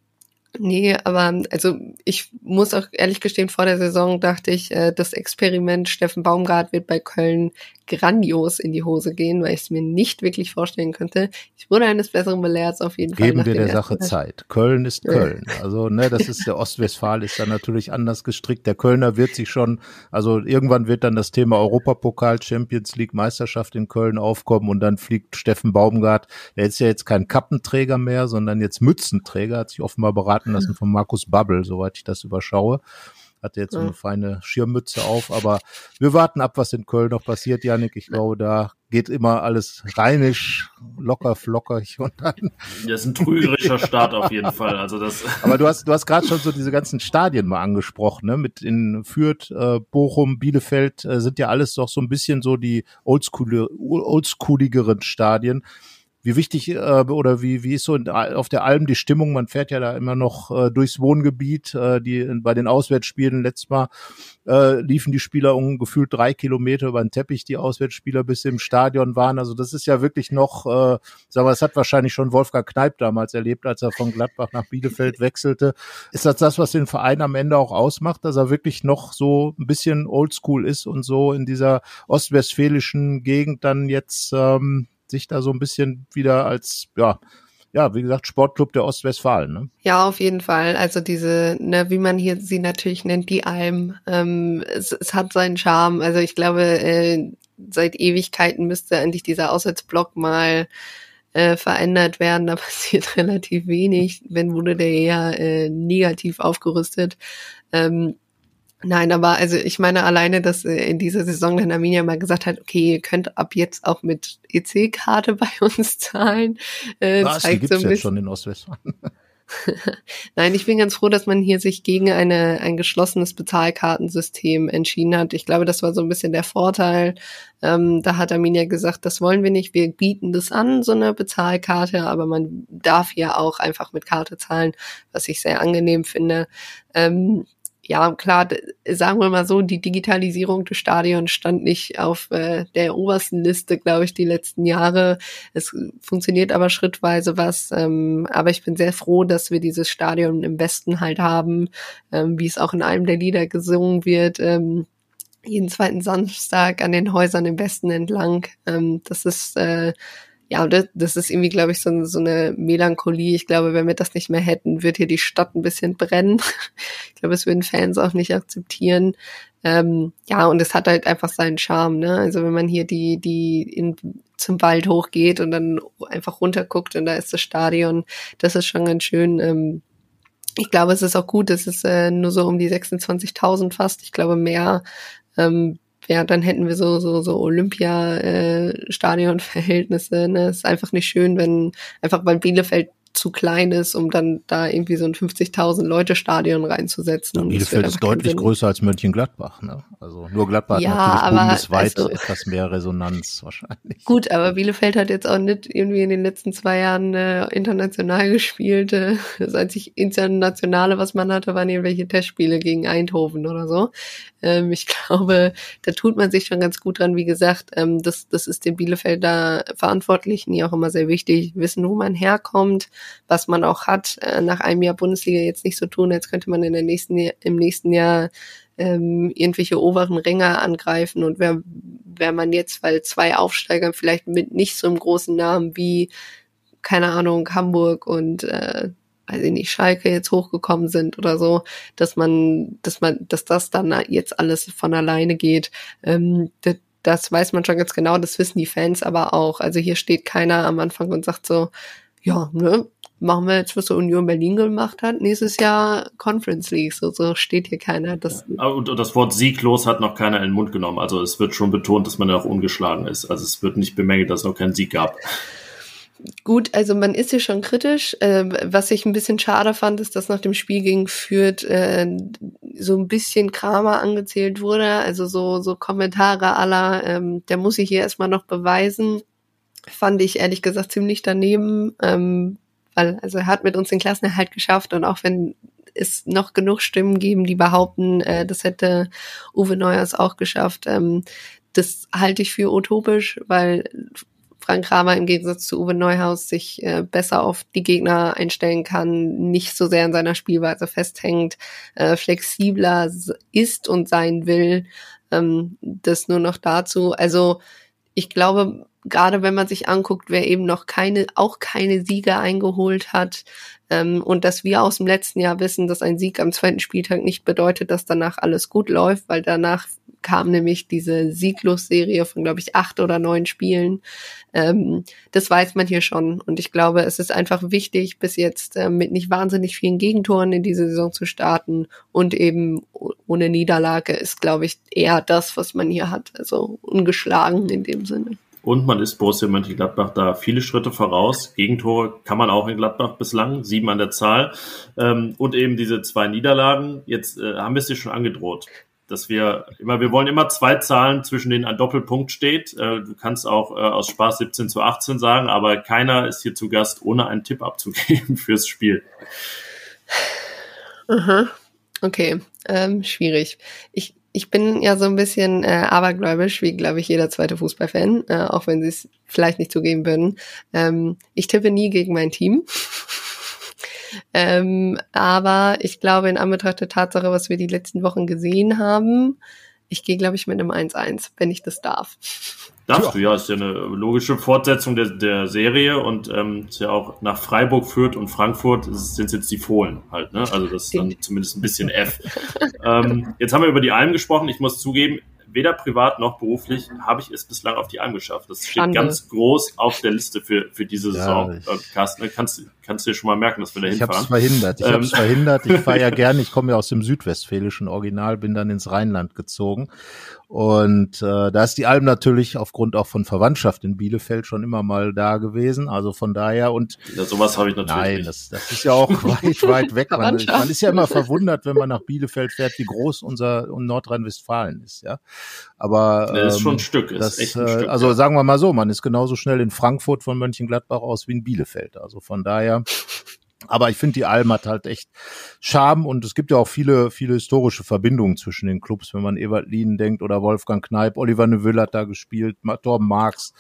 Nee, aber also ich muss auch ehrlich gestehen, vor der Saison dachte ich, äh, das Experiment Steffen Baumgart wird bei Köln grandios in die Hose gehen, weil ich es mir nicht wirklich vorstellen könnte. Ich wurde eines Besseren belehrt, auf jeden Fall. Geben wir der Sache Zeit. Köln ist Köln. Also, ne, das ist der Ostwestfal ist da natürlich anders gestrickt. Der Kölner wird sich schon, also irgendwann wird dann das Thema Europapokal, Champions League, Meisterschaft in Köln aufkommen und dann fliegt Steffen Baumgart, der ist ja jetzt kein Kappenträger mehr, sondern jetzt Mützenträger, hat sich offenbar beraten lassen von Markus Babbel, soweit ich das überschaue hatte jetzt so eine feine Schirmmütze auf, aber wir warten ab, was in Köln noch passiert, Janik. Ich glaube, da geht immer alles reinisch, locker, flockerig und dann. Das ist ein trügerischer Start auf jeden Fall. Also das. Aber du hast, du hast gerade schon so diese ganzen Stadien mal angesprochen, ne? Mit in Fürth, äh, Bochum, Bielefeld äh, sind ja alles doch so ein bisschen so die oldschool, oldschooligeren Stadien wie wichtig äh, oder wie, wie ist so in, auf der Alm die Stimmung? Man fährt ja da immer noch äh, durchs Wohngebiet. Äh, die bei den Auswärtsspielen letztes Mal äh, liefen die Spieler um gefühlt drei Kilometer über den Teppich, die Auswärtsspieler bis im Stadion waren. Also das ist ja wirklich noch, äh, sagen wir, das hat wahrscheinlich schon Wolfgang Kneip damals erlebt, als er von Gladbach nach Bielefeld wechselte. Ist das das, was den Verein am Ende auch ausmacht, dass er wirklich noch so ein bisschen oldschool ist und so in dieser ostwestfälischen Gegend dann jetzt ähm, sich da so ein bisschen wieder als, ja, ja, wie gesagt, Sportclub der Ostwestfalen. Ne? Ja, auf jeden Fall. Also diese, ne, wie man hier sie natürlich nennt, die Alm, ähm, es, es hat seinen Charme. Also ich glaube, äh, seit Ewigkeiten müsste eigentlich dieser Auswärtsblock mal äh, verändert werden. Da passiert relativ wenig. Wenn wurde der eher äh, negativ aufgerüstet. Ähm, Nein, aber also ich meine alleine, dass äh, in dieser Saison dann Arminia mal gesagt hat, okay, ihr könnt ab jetzt auch mit EC-Karte bei uns zahlen. Äh, Was, die gibt's so jetzt schon in Ostwestfalen. Nein, ich bin ganz froh, dass man hier sich gegen eine, ein geschlossenes Bezahlkartensystem entschieden hat. Ich glaube, das war so ein bisschen der Vorteil. Ähm, da hat Arminia gesagt, das wollen wir nicht. Wir bieten das an, so eine Bezahlkarte, aber man darf ja auch einfach mit Karte zahlen, was ich sehr angenehm finde. Ähm, ja, klar, sagen wir mal so, die Digitalisierung des Stadions stand nicht auf äh, der obersten Liste, glaube ich, die letzten Jahre. Es funktioniert aber schrittweise was. Ähm, aber ich bin sehr froh, dass wir dieses Stadion im Westen halt haben, ähm, wie es auch in einem der Lieder gesungen wird. Ähm, jeden zweiten Samstag an den Häusern im Westen entlang. Ähm, das ist äh, ja, das, das ist irgendwie, glaube ich, so, so eine Melancholie. Ich glaube, wenn wir das nicht mehr hätten, wird hier die Stadt ein bisschen brennen. ich glaube, es würden Fans auch nicht akzeptieren. Ähm, ja, und es hat halt einfach seinen Charme, ne? Also wenn man hier die, die in, zum Wald hochgeht und dann einfach runterguckt und da ist das Stadion, das ist schon ganz schön. Ähm, ich glaube, es ist auch gut, es ist äh, nur so um die 26.000 fast. Ich glaube, mehr ähm, ja, dann hätten wir so, so, so Olympia-Stadion-Verhältnisse. Äh, ne? ist einfach nicht schön, wenn, einfach weil Bielefeld zu klein ist, um dann da irgendwie so ein 50.000 Leute Stadion reinzusetzen. Ja, Bielefeld ist deutlich größer als Mönchengladbach. Ne? Also nur Gladbach ja, hat natürlich bundesweit also, etwas mehr Resonanz wahrscheinlich. Gut, aber Bielefeld hat jetzt auch nicht irgendwie in den letzten zwei Jahren äh, international gespielt. Äh, das einzig internationale, was man hatte, waren irgendwelche Testspiele gegen Eindhoven oder so. Ähm, ich glaube, da tut man sich schon ganz gut dran. Wie gesagt, ähm, das, das ist den Bielefelder Verantwortlichen ja auch immer sehr wichtig, wissen, wo man herkommt, was man auch hat. Äh, nach einem Jahr Bundesliga jetzt nicht so tun, als könnte man in der nächsten, im nächsten Jahr ähm, irgendwelche oberen Ränge angreifen und wer, wer man jetzt, weil zwei Aufsteiger vielleicht mit nicht so einem großen Namen wie, keine Ahnung, Hamburg und äh, weiß ich nicht, Schalke jetzt hochgekommen sind oder so, dass man, dass man, dass das dann jetzt alles von alleine geht. Ähm, das, das weiß man schon ganz genau, das wissen die Fans aber auch. Also hier steht keiner am Anfang und sagt so, ja, ne, machen wir jetzt, was der Union Berlin gemacht hat, nächstes Jahr Conference League. So, so steht hier keiner. Das ja, und das Wort sieglos hat noch keiner in den Mund genommen. Also es wird schon betont, dass man ja auch ungeschlagen ist. Also es wird nicht bemängelt, dass es noch keinen Sieg gab. Gut, also man ist hier schon kritisch. Äh, was ich ein bisschen schade fand, ist, dass nach dem Spiel gegen Fürth äh, so ein bisschen Kramer angezählt wurde. Also so, so Kommentare aller, ähm, der muss sich hier erstmal noch beweisen. Fand ich ehrlich gesagt ziemlich daneben. Ähm, weil, also er hat mit uns den Klassenerhalt geschafft und auch wenn es noch genug Stimmen geben, die behaupten, äh, das hätte Uwe Neuers auch geschafft. Ähm, das halte ich für utopisch, weil Frank Kramer im Gegensatz zu Uwe Neuhaus sich äh, besser auf die Gegner einstellen kann, nicht so sehr in seiner Spielweise festhängt, äh, flexibler ist und sein will. Ähm, das nur noch dazu. Also ich glaube, gerade wenn man sich anguckt, wer eben noch keine, auch keine Sieger eingeholt hat, ähm, und dass wir aus dem letzten Jahr wissen, dass ein Sieg am zweiten Spieltag nicht bedeutet, dass danach alles gut läuft, weil danach kam nämlich diese Sieglos-Serie von, glaube ich, acht oder neun Spielen. Ähm, das weiß man hier schon. Und ich glaube, es ist einfach wichtig, bis jetzt äh, mit nicht wahnsinnig vielen Gegentoren in diese Saison zu starten. Und eben ohne Niederlage ist, glaube ich, eher das, was man hier hat. Also ungeschlagen in dem Sinne. Und man ist Borussia Mönchengladbach da viele Schritte voraus. Gegentore kann man auch in Gladbach bislang, sieben an der Zahl. Ähm, und eben diese zwei Niederlagen. Jetzt äh, haben wir es dir schon angedroht dass wir immer, wir wollen immer zwei Zahlen, zwischen denen ein Doppelpunkt steht. Äh, du kannst auch äh, aus Spaß 17 zu 18 sagen, aber keiner ist hier zu Gast, ohne einen Tipp abzugeben fürs Spiel. Aha. Okay, ähm, schwierig. Ich, ich bin ja so ein bisschen äh, abergläubisch, wie glaube ich jeder zweite Fußballfan, äh, auch wenn sie es vielleicht nicht zugeben würden. Ähm, ich tippe nie gegen mein Team. Ähm, aber ich glaube, in Anbetracht der Tatsache, was wir die letzten Wochen gesehen haben, ich gehe, glaube ich, mit einem 1-1, wenn ich das darf. Darfst du, ja, ist ja eine logische Fortsetzung der, der Serie und ähm, ist ja auch nach Freiburg, Fürth und Frankfurt sind es jetzt die Fohlen halt, ne? Also das ist dann zumindest ein bisschen F. ähm, jetzt haben wir über die Alm gesprochen. Ich muss zugeben, weder privat noch beruflich habe ich es bislang auf die Alm geschafft. Das steht Schande. ganz groß auf der Liste für, für diese Saison. Ja, ich, Carsten, ne, kannst, kannst du dir schon mal merken, dass wir da hinfahren? Ich habe es verhindert. Ich ähm. habe es verhindert. Ich fahre ja gern. Ich komme ja aus dem südwestfälischen Original, bin dann ins Rheinland gezogen und äh, da ist die Alm natürlich aufgrund auch von Verwandtschaft in Bielefeld schon immer mal da gewesen. Also von daher und ja, sowas habe ich natürlich. Nein, nicht. Das, das ist ja auch weit, weit weg. Man, man ist ja immer verwundert, wenn man nach Bielefeld fährt, wie groß unser Nordrhein-Westfalen ist, ja. Aber ähm, das ist schon ein Stück. Ist das, echt ein Stück, also ja. sagen wir mal so, man ist genauso schnell in Frankfurt von Mönchengladbach aus wie in Bielefeld. Also von daher aber ich finde, die Alm hat halt echt Charme und es gibt ja auch viele, viele historische Verbindungen zwischen den Clubs, wenn man Ewald Lien denkt oder Wolfgang Kneip, Oliver Neuville hat da gespielt, Torben Marx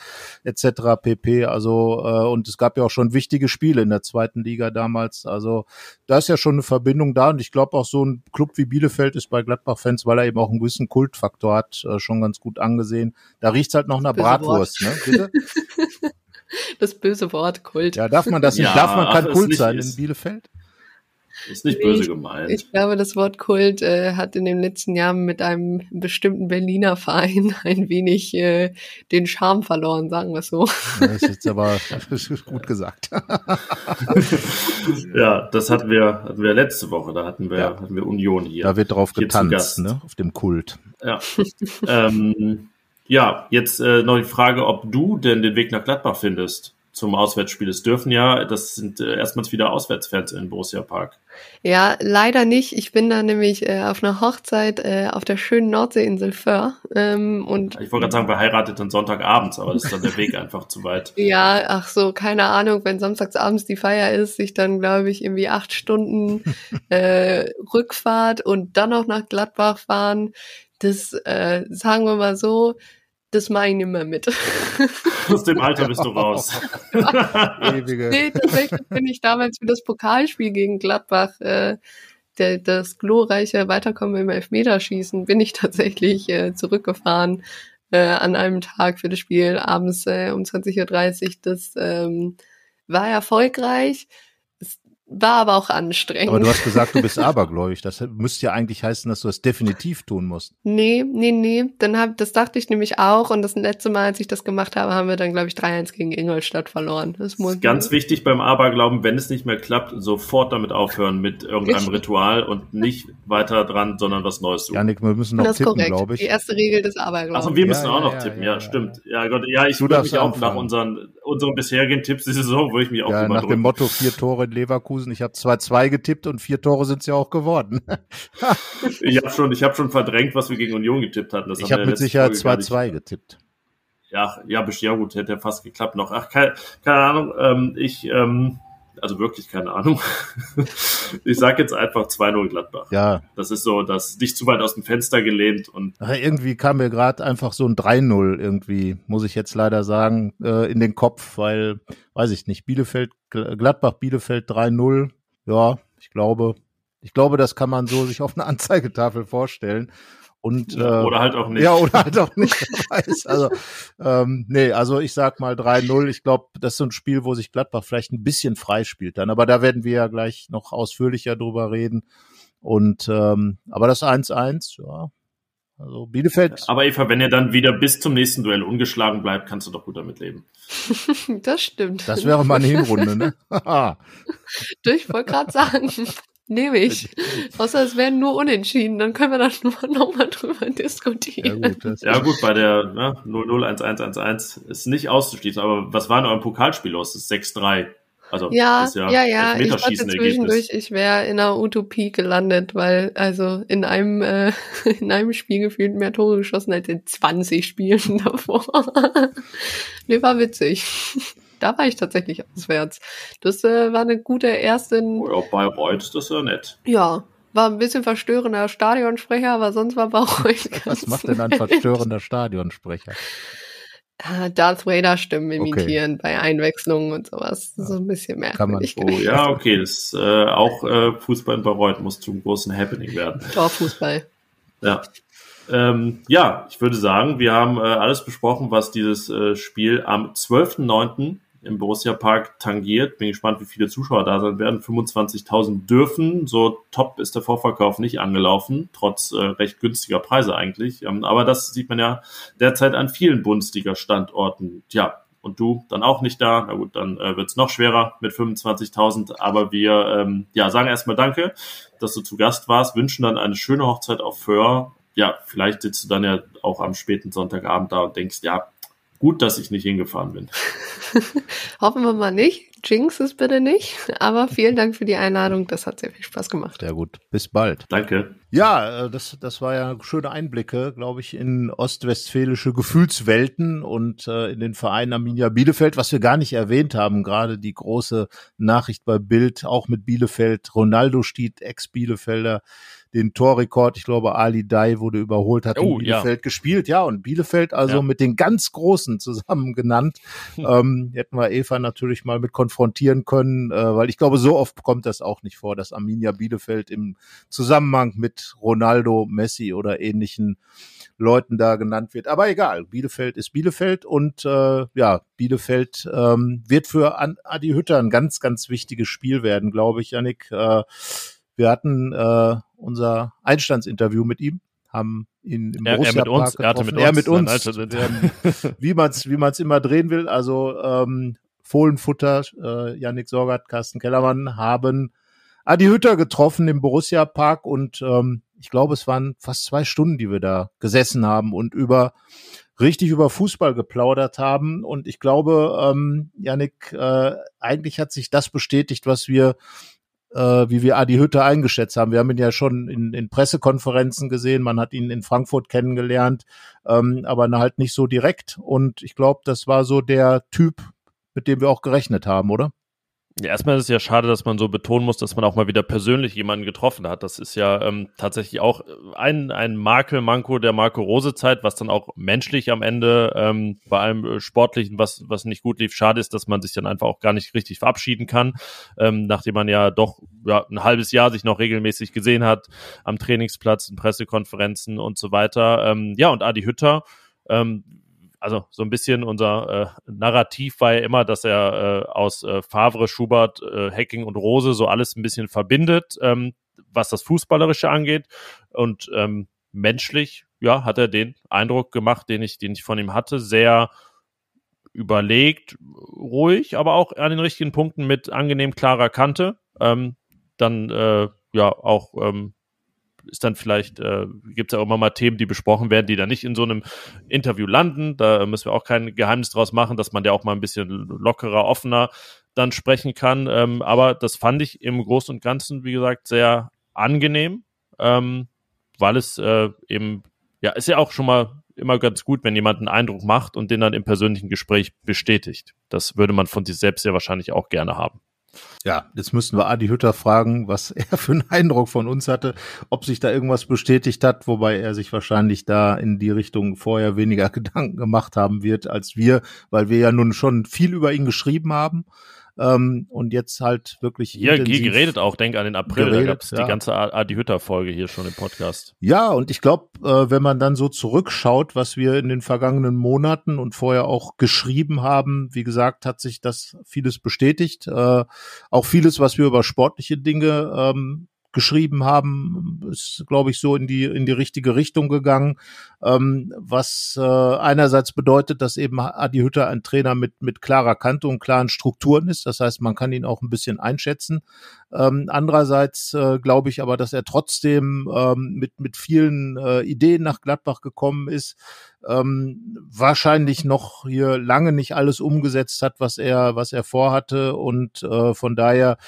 etc. pp. Also äh, und es gab ja auch schon wichtige Spiele in der zweiten Liga damals. Also da ist ja schon eine Verbindung da und ich glaube auch so ein Club wie Bielefeld ist bei Gladbach-Fans, weil er eben auch einen gewissen Kultfaktor hat, äh, schon ganz gut angesehen. Da riecht's halt noch nach Bratwurst, ne? Bitte? das böse Wort Kult. Ja, darf man das nicht? Ja, darf man kein Kult sein in Bielefeld? Ist nicht böse gemeint. Ich, ich glaube, das Wort Kult äh, hat in den letzten Jahren mit einem bestimmten Berliner Verein ein wenig äh, den Charme verloren, sagen wir es so. Das ist jetzt aber das ist gut gesagt. ja, das hatten wir, hatten wir letzte Woche. Da hatten wir, ja. hatten wir Union hier. Da wird drauf getanzt, ne? Auf dem Kult. Ja. ähm, ja, jetzt äh, noch die Frage, ob du denn den Weg nach Gladbach findest zum Auswärtsspiel. Es dürfen ja, das sind äh, erstmals wieder Auswärtsfans in Borussia Park. Ja, leider nicht. Ich bin da nämlich äh, auf einer Hochzeit äh, auf der schönen Nordseeinsel Föhr. Ähm, und ich wollte gerade sagen, verheiratet dann Sonntagabends, aber das ist dann der Weg einfach zu weit. Ja, ach so, keine Ahnung, wenn samstagsabends die Feier ist, sich dann, glaube ich, irgendwie acht Stunden äh, Rückfahrt und dann auch nach Gladbach fahren. Das, äh, sagen wir mal so, das mache ich nicht mehr mit. Aus dem Alter bist du raus. Ewige. Nee, tatsächlich bin ich damals für das Pokalspiel gegen Gladbach, äh, der, das glorreiche Weiterkommen im Elfmeterschießen, bin ich tatsächlich äh, zurückgefahren äh, an einem Tag für das Spiel abends äh, um 20.30 Uhr. Das ähm, war erfolgreich war aber auch anstrengend. Aber du hast gesagt, du bist abergläubig. Das müsste ja eigentlich heißen, dass du das definitiv tun musst. Nee, nee, nee. Dann hab, das dachte ich nämlich auch. Und das letzte Mal, als ich das gemacht habe, haben wir dann, glaube ich, 3-1 gegen Ingolstadt verloren. Das muss Ganz wichtig beim Aberglauben, wenn es nicht mehr klappt, sofort damit aufhören mit irgendeinem Ritual und nicht weiter dran, sondern was Neues suchen. Janik, wir müssen noch das tippen, glaube ich. Die erste Regel des Aberglaubens. Achso, wir müssen ja, auch noch ja, tippen. Ja, ja, stimmt. Ja, Gott, ja, ich würde mich auch nach unseren, unseren bisherigen Tipps diese Saison, würde ich mich auch ja, nach dem Motto vier Tore in Leverkusen. Ich habe 2-2 2 getippt und vier Tore sind es ja auch geworden. ich habe schon, ich hab schon verdrängt, was wir gegen Union getippt hatten. Das ich habe mit Sicherheit 2-2 getippt. Ja, ja, ja gut, hätte ja fast geklappt noch. Ach, keine, keine Ahnung, ähm, ich, ähm, also wirklich keine Ahnung. ich sage jetzt einfach 2-0 Gladbach. Ja. Das ist so, das nicht zu weit aus dem Fenster gelehnt und. Ach, irgendwie kam mir gerade einfach so ein 3-0 irgendwie, muss ich jetzt leider sagen, äh, in den Kopf, weil, weiß ich nicht, Bielefeld, Gladbach, Bielefeld 3-0 ja, ich glaube, ich glaube, das kann man so sich auf einer Anzeigetafel vorstellen. Und, äh, oder halt auch nicht. Ja, oder halt auch nicht. weiß. Also, ähm, nee, also ich sag mal 3-0. Ich glaube, das ist so ein Spiel, wo sich Gladbach vielleicht ein bisschen freispielt dann. Aber da werden wir ja gleich noch ausführlicher drüber reden. Und ähm, aber das 1-1, ja, also Bielefeld. Aber Eva, wenn er dann wieder bis zum nächsten Duell ungeschlagen bleibt, kannst du doch gut damit leben. das stimmt. Das wäre mal eine Hinrunde, ne? ich wollte gerade sagen, nehme ich. Außer es wären nur unentschieden, dann können wir da nochmal drüber diskutieren. Ja gut, ja, gut bei der ne, 0-0-1-1-1-1 ist nicht auszuschließen. Aber was war in eurem Pokalspiel los? Das ist 6-3. Also ja, ja, ja, ja. Ich dachte zwischendurch, ich wäre in einer Utopie gelandet, weil also in einem äh, in einem Spiel gefühlt mehr Tore geschossen als in 20 Spielen davor. nee, war witzig. Da war ich tatsächlich auswärts. Das äh, war eine gute erste. Oh ja, Bayreuth ist das ja nett. Ja, war ein bisschen verstörender Stadionsprecher, aber sonst war Bayreuth ganz Was macht denn ein verstörender Stadionsprecher? Ah, Darth Vader Stimmen imitieren okay. bei Einwechslungen und sowas. So ein bisschen merkwürdig. Kann man, oh ja, okay, das äh, auch äh, Fußball in Bayreuth muss zum großen Happening werden. Torfußball. Ja. Ähm, ja, ich würde sagen, wir haben äh, alles besprochen, was dieses äh, Spiel am 12.09 im Borussia Park tangiert. Bin gespannt, wie viele Zuschauer da sein werden. 25.000 dürfen. So top ist der Vorverkauf nicht angelaufen, trotz äh, recht günstiger Preise eigentlich. Ähm, aber das sieht man ja derzeit an vielen Bundesliga-Standorten. Tja, und du dann auch nicht da. Na gut, dann äh, wird es noch schwerer mit 25.000. Aber wir ähm, ja, sagen erstmal Danke, dass du zu Gast warst, wünschen dann eine schöne Hochzeit auf Föhr. Ja, vielleicht sitzt du dann ja auch am späten Sonntagabend da und denkst, ja, Gut, dass ich nicht hingefahren bin. Hoffen wir mal nicht. Jinx es bitte nicht. Aber vielen Dank für die Einladung. Das hat sehr viel Spaß gemacht. Sehr gut. Bis bald. Danke. Ja, äh, das, das war ja schöne Einblicke, glaube ich, in ostwestfälische Gefühlswelten und äh, in den Verein Arminia Bielefeld, was wir gar nicht erwähnt haben. Gerade die große Nachricht bei Bild, auch mit Bielefeld. Ronaldo Stied, Ex-Bielefelder den Torrekord, ich glaube, Ali Dai wurde überholt, hat oh, in Bielefeld ja. gespielt. Ja, und Bielefeld also ja. mit den ganz Großen zusammen genannt. Hm. Ähm, hätten wir Eva natürlich mal mit konfrontieren können, äh, weil ich glaube, so oft kommt das auch nicht vor, dass Arminia Bielefeld im Zusammenhang mit Ronaldo, Messi oder ähnlichen Leuten da genannt wird. Aber egal, Bielefeld ist Bielefeld und äh, ja, Bielefeld ähm, wird für Adi Hütter ein ganz, ganz wichtiges Spiel werden, glaube ich, Janik. Äh, wir hatten äh, unser Einstandsinterview mit ihm, haben ihn im er, Borussia er mit uns, er, mit er mit uns, er mit uns, wie man es wie man's immer drehen will. Also ähm, Fohlenfutter, äh, Yannick Sorgat, Carsten Kellermann haben Adi Hütter getroffen im Borussia Park und ähm, ich glaube, es waren fast zwei Stunden, die wir da gesessen haben und über richtig über Fußball geplaudert haben. Und ich glaube, ähm, Janik, äh, eigentlich hat sich das bestätigt, was wir äh, wie wir Adi Hütte eingeschätzt haben. Wir haben ihn ja schon in, in Pressekonferenzen gesehen, man hat ihn in Frankfurt kennengelernt, ähm, aber halt nicht so direkt. Und ich glaube, das war so der Typ, mit dem wir auch gerechnet haben, oder? Ja, erstmal ist es ja schade, dass man so betonen muss, dass man auch mal wieder persönlich jemanden getroffen hat. Das ist ja ähm, tatsächlich auch ein, ein Makel, Manko der Marco Rose Zeit, was dann auch menschlich am Ende ähm, bei einem äh, Sportlichen, was, was nicht gut lief, schade ist, dass man sich dann einfach auch gar nicht richtig verabschieden kann, ähm, nachdem man ja doch ja, ein halbes Jahr sich noch regelmäßig gesehen hat am Trainingsplatz, in Pressekonferenzen und so weiter. Ähm, ja, und Adi Hütter, ähm, also so ein bisschen unser äh, Narrativ war ja immer, dass er äh, aus äh, Favre, Schubert, äh, Hacking und Rose so alles ein bisschen verbindet, ähm, was das Fußballerische angeht. Und ähm, menschlich, ja, hat er den Eindruck gemacht, den ich, den ich von ihm hatte, sehr überlegt, ruhig, aber auch an den richtigen Punkten mit angenehm klarer Kante. Ähm, dann äh, ja auch ähm, ist dann vielleicht, äh, gibt es ja auch immer mal Themen, die besprochen werden, die dann nicht in so einem Interview landen. Da müssen wir auch kein Geheimnis draus machen, dass man ja auch mal ein bisschen lockerer, offener dann sprechen kann. Ähm, aber das fand ich im Großen und Ganzen, wie gesagt, sehr angenehm, ähm, weil es äh, eben, ja, ist ja auch schon mal immer ganz gut, wenn jemand einen Eindruck macht und den dann im persönlichen Gespräch bestätigt. Das würde man von sich selbst ja wahrscheinlich auch gerne haben. Ja, jetzt müssten wir Adi Hütter fragen, was er für einen Eindruck von uns hatte, ob sich da irgendwas bestätigt hat, wobei er sich wahrscheinlich da in die Richtung vorher weniger Gedanken gemacht haben wird als wir, weil wir ja nun schon viel über ihn geschrieben haben. Ähm, und jetzt halt wirklich. Ja, geredet auch, denk an den April, geredet, da gab es ja. die ganze Adi Hütter-Folge hier schon im Podcast. Ja, und ich glaube, äh, wenn man dann so zurückschaut, was wir in den vergangenen Monaten und vorher auch geschrieben haben, wie gesagt, hat sich das vieles bestätigt. Äh, auch vieles, was wir über sportliche Dinge ähm, geschrieben haben, ist, glaube ich, so in die, in die richtige Richtung gegangen, ähm, was äh, einerseits bedeutet, dass eben Adi Hütter ein Trainer mit, mit klarer Kante und klaren Strukturen ist. Das heißt, man kann ihn auch ein bisschen einschätzen. Ähm, andererseits äh, glaube ich aber, dass er trotzdem ähm, mit, mit vielen äh, Ideen nach Gladbach gekommen ist, ähm, wahrscheinlich noch hier lange nicht alles umgesetzt hat, was er, was er vorhatte und äh, von daher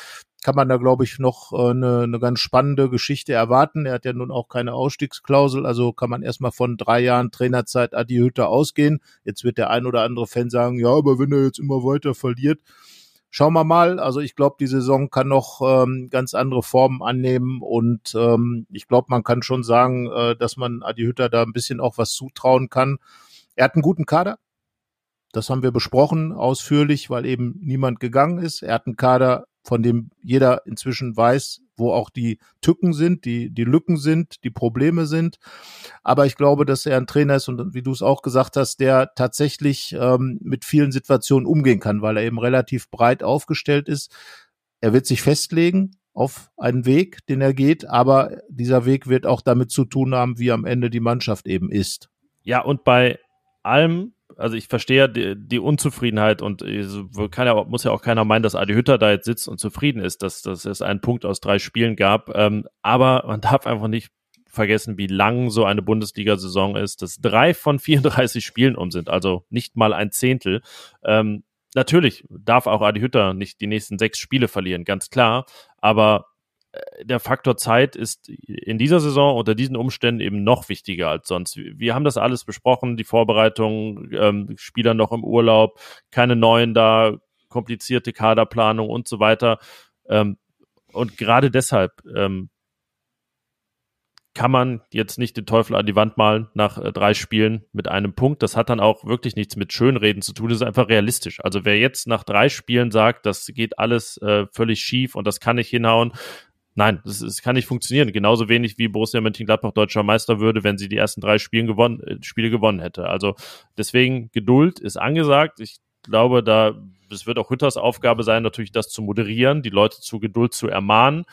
kann man da, glaube ich, noch äh, eine, eine ganz spannende Geschichte erwarten. Er hat ja nun auch keine Ausstiegsklausel, also kann man erstmal von drei Jahren Trainerzeit Adi Hütter ausgehen. Jetzt wird der ein oder andere Fan sagen, ja, aber wenn er jetzt immer weiter verliert, schauen wir mal. Also ich glaube, die Saison kann noch ähm, ganz andere Formen annehmen und ähm, ich glaube, man kann schon sagen, äh, dass man Adi Hütter da ein bisschen auch was zutrauen kann. Er hat einen guten Kader. Das haben wir besprochen ausführlich, weil eben niemand gegangen ist. Er hat einen Kader, von dem jeder inzwischen weiß, wo auch die Tücken sind, die, die Lücken sind, die Probleme sind. Aber ich glaube, dass er ein Trainer ist und wie du es auch gesagt hast, der tatsächlich ähm, mit vielen Situationen umgehen kann, weil er eben relativ breit aufgestellt ist. Er wird sich festlegen auf einen Weg, den er geht, aber dieser Weg wird auch damit zu tun haben, wie am Ende die Mannschaft eben ist. Ja, und bei allem, also ich verstehe die, die Unzufriedenheit und keiner, muss ja auch keiner meinen, dass Adi Hütter da jetzt sitzt und zufrieden ist, dass, dass es einen Punkt aus drei Spielen gab. Ähm, aber man darf einfach nicht vergessen, wie lang so eine Bundesliga-Saison ist, dass drei von 34 Spielen um sind, also nicht mal ein Zehntel. Ähm, natürlich darf auch Adi Hütter nicht die nächsten sechs Spiele verlieren, ganz klar. Aber der Faktor Zeit ist in dieser Saison unter diesen Umständen eben noch wichtiger als sonst. Wir haben das alles besprochen, die Vorbereitung, ähm, Spieler noch im Urlaub, keine neuen da, komplizierte Kaderplanung und so weiter. Ähm, und gerade deshalb ähm, kann man jetzt nicht den Teufel an die Wand malen nach äh, drei Spielen mit einem Punkt. Das hat dann auch wirklich nichts mit Schönreden zu tun. Das ist einfach realistisch. Also wer jetzt nach drei Spielen sagt, das geht alles äh, völlig schief und das kann nicht hinhauen, Nein, das, das kann nicht funktionieren. Genauso wenig wie Borussia Mönchengladbach deutscher Meister würde, wenn sie die ersten drei Spielen gewonnen, äh, Spiele gewonnen hätte. Also deswegen Geduld ist angesagt. Ich glaube, da es wird auch Hütters Aufgabe sein, natürlich das zu moderieren, die Leute zu Geduld zu ermahnen.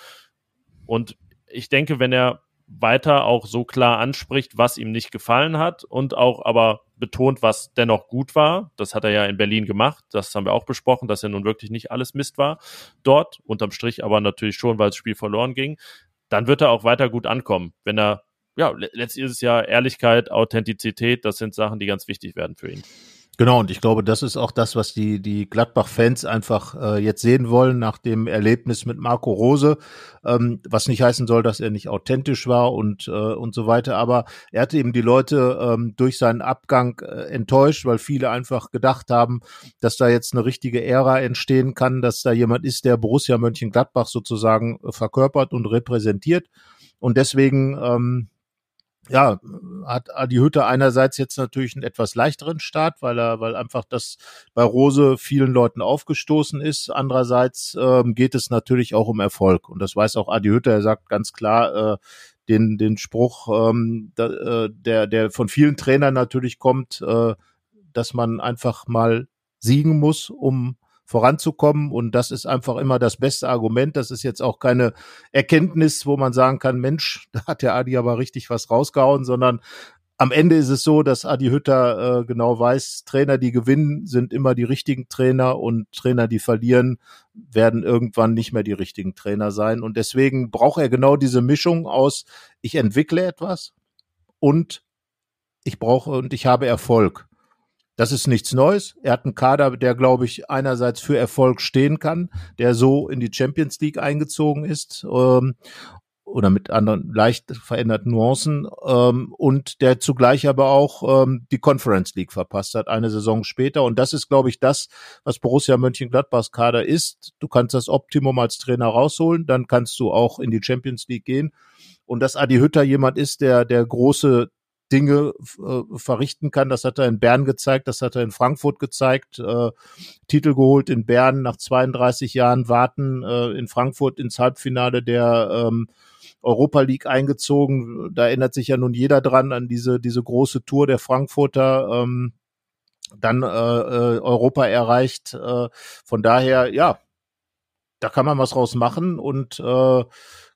Und ich denke, wenn er weiter auch so klar anspricht, was ihm nicht gefallen hat und auch aber betont, was dennoch gut war. Das hat er ja in Berlin gemacht. Das haben wir auch besprochen, dass er nun wirklich nicht alles Mist war dort. Unterm Strich aber natürlich schon, weil das Spiel verloren ging. dann wird er auch weiter gut ankommen, wenn er ja, letztlich ist es ja Ehrlichkeit, Authentizität, das sind Sachen, die ganz wichtig werden für ihn. Genau, und ich glaube, das ist auch das, was die, die Gladbach-Fans einfach äh, jetzt sehen wollen nach dem Erlebnis mit Marco Rose, ähm, was nicht heißen soll, dass er nicht authentisch war und, äh, und so weiter. Aber er hatte eben die Leute ähm, durch seinen Abgang äh, enttäuscht, weil viele einfach gedacht haben, dass da jetzt eine richtige Ära entstehen kann, dass da jemand ist, der Borussia Mönchengladbach sozusagen verkörpert und repräsentiert. Und deswegen ähm, ja, hat Adi Hütte einerseits jetzt natürlich einen etwas leichteren Start, weil er, weil einfach das bei Rose vielen Leuten aufgestoßen ist. Andererseits ähm, geht es natürlich auch um Erfolg. Und das weiß auch Adi Hütte. Er sagt ganz klar, äh, den, den Spruch, ähm, da, äh, der, der von vielen Trainern natürlich kommt, äh, dass man einfach mal siegen muss, um voranzukommen. Und das ist einfach immer das beste Argument. Das ist jetzt auch keine Erkenntnis, wo man sagen kann, Mensch, da hat der Adi aber richtig was rausgehauen, sondern am Ende ist es so, dass Adi Hütter äh, genau weiß, Trainer, die gewinnen, sind immer die richtigen Trainer und Trainer, die verlieren, werden irgendwann nicht mehr die richtigen Trainer sein. Und deswegen braucht er genau diese Mischung aus, ich entwickle etwas und ich brauche und ich habe Erfolg. Das ist nichts Neues. Er hat einen Kader, der, glaube ich, einerseits für Erfolg stehen kann, der so in die Champions League eingezogen ist ähm, oder mit anderen leicht veränderten Nuancen ähm, und der zugleich aber auch ähm, die Conference League verpasst hat, eine Saison später. Und das ist, glaube ich, das, was Borussia Mönchengladbachs Kader ist. Du kannst das Optimum als Trainer rausholen, dann kannst du auch in die Champions League gehen. Und dass Adi Hütter jemand ist, der der große Dinge äh, verrichten kann. Das hat er in Bern gezeigt, das hat er in Frankfurt gezeigt. Äh, Titel geholt in Bern nach 32 Jahren Warten, äh, in Frankfurt ins Halbfinale der ähm, Europa League eingezogen. Da erinnert sich ja nun jeder dran an diese, diese große Tour der Frankfurter. Ähm, dann äh, äh, Europa erreicht. Äh, von daher, ja, da kann man was raus machen und äh,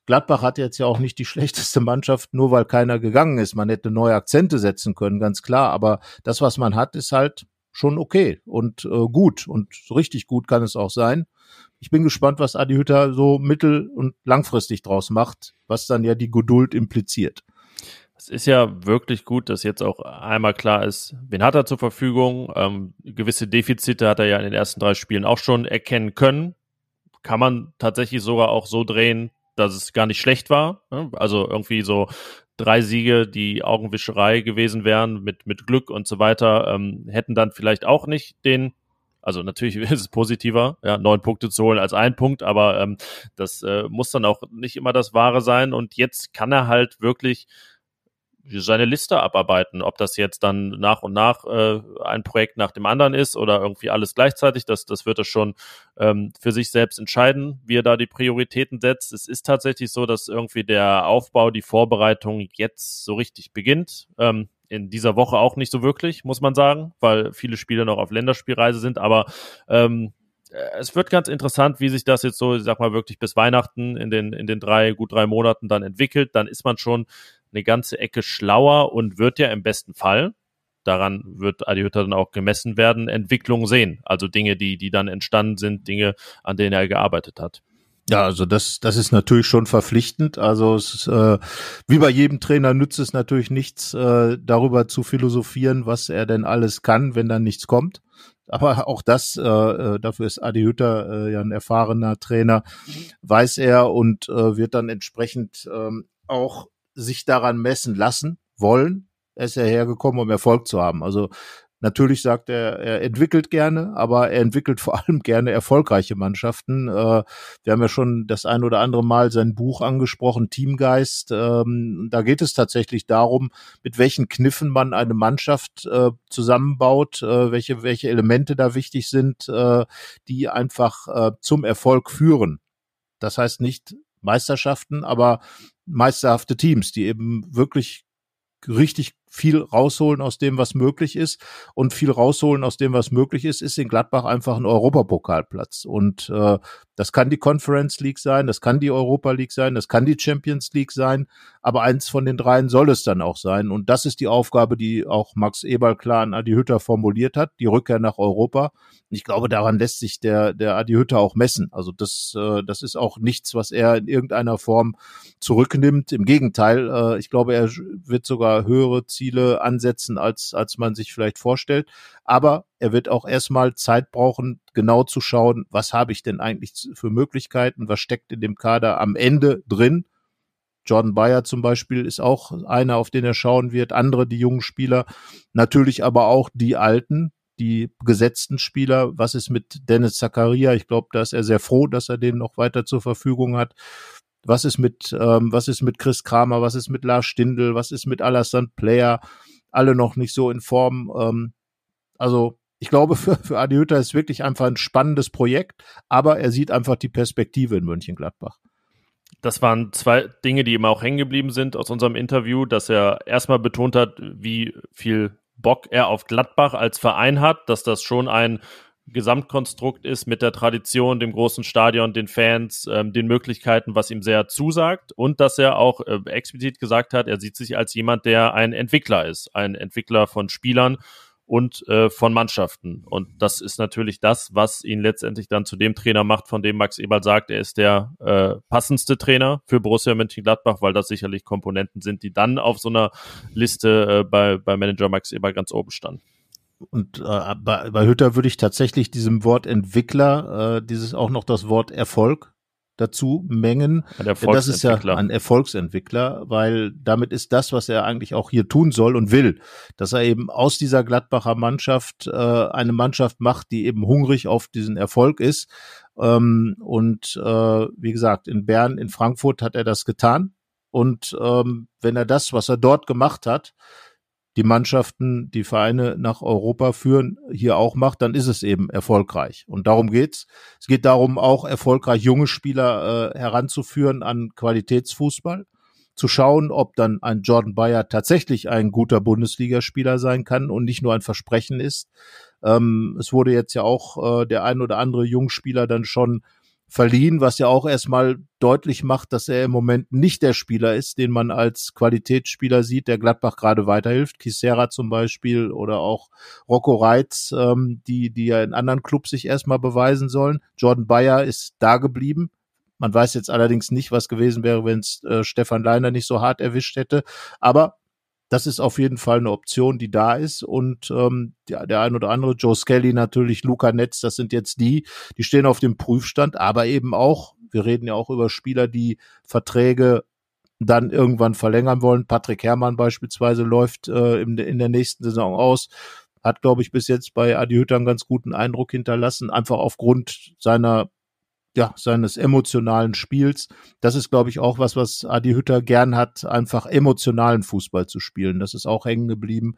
Gladbach hat jetzt ja auch nicht die schlechteste Mannschaft, nur weil keiner gegangen ist. Man hätte neue Akzente setzen können, ganz klar. Aber das, was man hat, ist halt schon okay und äh, gut. Und richtig gut kann es auch sein. Ich bin gespannt, was Adi Hütter so mittel- und langfristig draus macht, was dann ja die Geduld impliziert. Es ist ja wirklich gut, dass jetzt auch einmal klar ist, wen hat er zur Verfügung. Ähm, gewisse Defizite hat er ja in den ersten drei Spielen auch schon erkennen können. Kann man tatsächlich sogar auch so drehen, dass es gar nicht schlecht war. Ne? Also irgendwie so drei Siege, die Augenwischerei gewesen wären mit, mit Glück und so weiter, ähm, hätten dann vielleicht auch nicht den also natürlich ist es positiver, ja, neun Punkte zu holen als ein Punkt, aber ähm, das äh, muss dann auch nicht immer das Wahre sein. Und jetzt kann er halt wirklich seine Liste abarbeiten. Ob das jetzt dann nach und nach äh, ein Projekt nach dem anderen ist oder irgendwie alles gleichzeitig, das, das wird er schon ähm, für sich selbst entscheiden, wie er da die Prioritäten setzt. Es ist tatsächlich so, dass irgendwie der Aufbau, die Vorbereitung jetzt so richtig beginnt. Ähm, in dieser Woche auch nicht so wirklich, muss man sagen, weil viele Spiele noch auf Länderspielreise sind, aber ähm, es wird ganz interessant, wie sich das jetzt so, ich sag mal, wirklich bis Weihnachten in den, in den drei, gut drei Monaten dann entwickelt. Dann ist man schon eine ganze Ecke schlauer und wird ja im besten Fall, daran wird Adi Hütter dann auch gemessen werden, Entwicklungen sehen. Also Dinge, die, die dann entstanden sind, Dinge, an denen er gearbeitet hat. Ja, also das, das ist natürlich schon verpflichtend. Also es ist, äh, wie bei jedem Trainer nützt es natürlich nichts, äh, darüber zu philosophieren, was er denn alles kann, wenn dann nichts kommt. Aber auch das, äh, äh dafür ist Adi Hütter äh, ja ein erfahrener Trainer, weiß er und äh, wird dann entsprechend ähm, auch sich daran messen lassen wollen. Er ist ja hergekommen, um Erfolg zu haben. Also natürlich sagt er, er entwickelt gerne, aber er entwickelt vor allem gerne erfolgreiche Mannschaften. Äh, wir haben ja schon das ein oder andere Mal sein Buch angesprochen, Teamgeist. Ähm, da geht es tatsächlich darum, mit welchen Kniffen man eine Mannschaft äh, zusammenbaut, äh, welche, welche Elemente da wichtig sind, die einfach zum Erfolg führen. Das heißt nicht Meisterschaften, aber meisterhafte Teams, die eben wirklich richtig viel rausholen aus dem, was möglich ist. Und viel rausholen aus dem, was möglich ist, ist in Gladbach einfach ein Europapokalplatz. Und äh, das kann die Conference League sein, das kann die Europa League sein, das kann die Champions League sein, aber eins von den dreien soll es dann auch sein. Und das ist die Aufgabe, die auch Max Eberl klar an Adi Hütter formuliert hat, die Rückkehr nach Europa. Und ich glaube, daran lässt sich der, der Adi Hütter auch messen. Also das, äh, das ist auch nichts, was er in irgendeiner Form zurücknimmt. Im Gegenteil, äh, ich glaube, er wird sogar höhere Ziele ansetzen, als, als man sich vielleicht vorstellt. Aber er wird auch erstmal Zeit brauchen, genau zu schauen, was habe ich denn eigentlich für Möglichkeiten, was steckt in dem Kader am Ende drin. Jordan Bayer zum Beispiel ist auch einer, auf den er schauen wird, andere die jungen Spieler, natürlich aber auch die alten, die gesetzten Spieler. Was ist mit Dennis Zakaria? Ich glaube, da ist er sehr froh, dass er den noch weiter zur Verfügung hat. Was ist mit, ähm, was ist mit Chris Kramer? Was ist mit Lars Stindl? Was ist mit Alassane Player? Alle noch nicht so in Form. Ähm, also ich glaube, für, für Adi Hütter ist wirklich einfach ein spannendes Projekt, aber er sieht einfach die Perspektive in Mönchengladbach. Das waren zwei Dinge, die ihm auch hängen geblieben sind aus unserem Interview, dass er erstmal betont hat, wie viel Bock er auf Gladbach als Verein hat, dass das schon ein Gesamtkonstrukt ist mit der Tradition, dem großen Stadion, den Fans, ähm, den Möglichkeiten, was ihm sehr zusagt und dass er auch äh, explizit gesagt hat, er sieht sich als jemand, der ein Entwickler ist, ein Entwickler von Spielern und äh, von Mannschaften. Und das ist natürlich das, was ihn letztendlich dann zu dem Trainer macht, von dem Max Eberl sagt, er ist der äh, passendste Trainer für Borussia Mönchengladbach, weil das sicherlich Komponenten sind, die dann auf so einer Liste äh, bei, bei Manager Max Eberl ganz oben standen. Und äh, bei, bei Hütter würde ich tatsächlich diesem Wort Entwickler, äh, dieses auch noch das Wort Erfolg dazu mengen. Das ist ja ein Erfolgsentwickler, weil damit ist das, was er eigentlich auch hier tun soll und will, dass er eben aus dieser Gladbacher Mannschaft äh, eine Mannschaft macht, die eben hungrig auf diesen Erfolg ist. Ähm, und äh, wie gesagt, in Bern, in Frankfurt hat er das getan. Und ähm, wenn er das, was er dort gemacht hat, die Mannschaften, die Vereine nach Europa führen, hier auch macht, dann ist es eben erfolgreich. Und darum geht's. Es geht darum, auch erfolgreich junge Spieler äh, heranzuführen an Qualitätsfußball, zu schauen, ob dann ein Jordan Bayer tatsächlich ein guter Bundesligaspieler sein kann und nicht nur ein Versprechen ist. Ähm, es wurde jetzt ja auch äh, der ein oder andere Jungspieler dann schon verliehen, was ja auch erstmal deutlich macht, dass er im Moment nicht der Spieler ist, den man als Qualitätsspieler sieht, der Gladbach gerade weiterhilft. Kisera zum Beispiel oder auch Rocco Reitz, ähm, die, die ja in anderen Clubs sich erstmal beweisen sollen. Jordan Bayer ist da geblieben. Man weiß jetzt allerdings nicht, was gewesen wäre, wenn es äh, Stefan Leiner nicht so hart erwischt hätte. Aber das ist auf jeden Fall eine Option, die da ist. Und ähm, der, der ein oder andere, Joe Skelly natürlich, Luca Netz, das sind jetzt die, die stehen auf dem Prüfstand, aber eben auch, wir reden ja auch über Spieler, die Verträge dann irgendwann verlängern wollen. Patrick Herrmann beispielsweise läuft äh, in, in der nächsten Saison aus. Hat, glaube ich, bis jetzt bei Adi Hütter einen ganz guten Eindruck hinterlassen, einfach aufgrund seiner ja, seines emotionalen Spiels. Das ist, glaube ich, auch was, was Adi Hütter gern hat, einfach emotionalen Fußball zu spielen. Das ist auch hängen geblieben.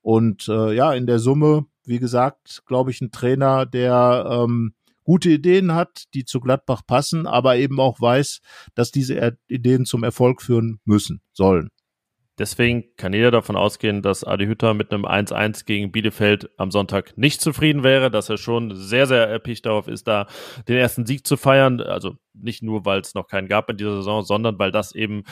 Und äh, ja, in der Summe, wie gesagt, glaube ich, ein Trainer, der ähm, gute Ideen hat, die zu Gladbach passen, aber eben auch weiß, dass diese Ideen zum Erfolg führen müssen, sollen. Deswegen kann jeder davon ausgehen, dass Adi Hütter mit einem 1-1 gegen Bielefeld am Sonntag nicht zufrieden wäre, dass er schon sehr, sehr erpicht darauf ist, da den ersten Sieg zu feiern. Also nicht nur, weil es noch keinen gab in dieser Saison, sondern weil das eben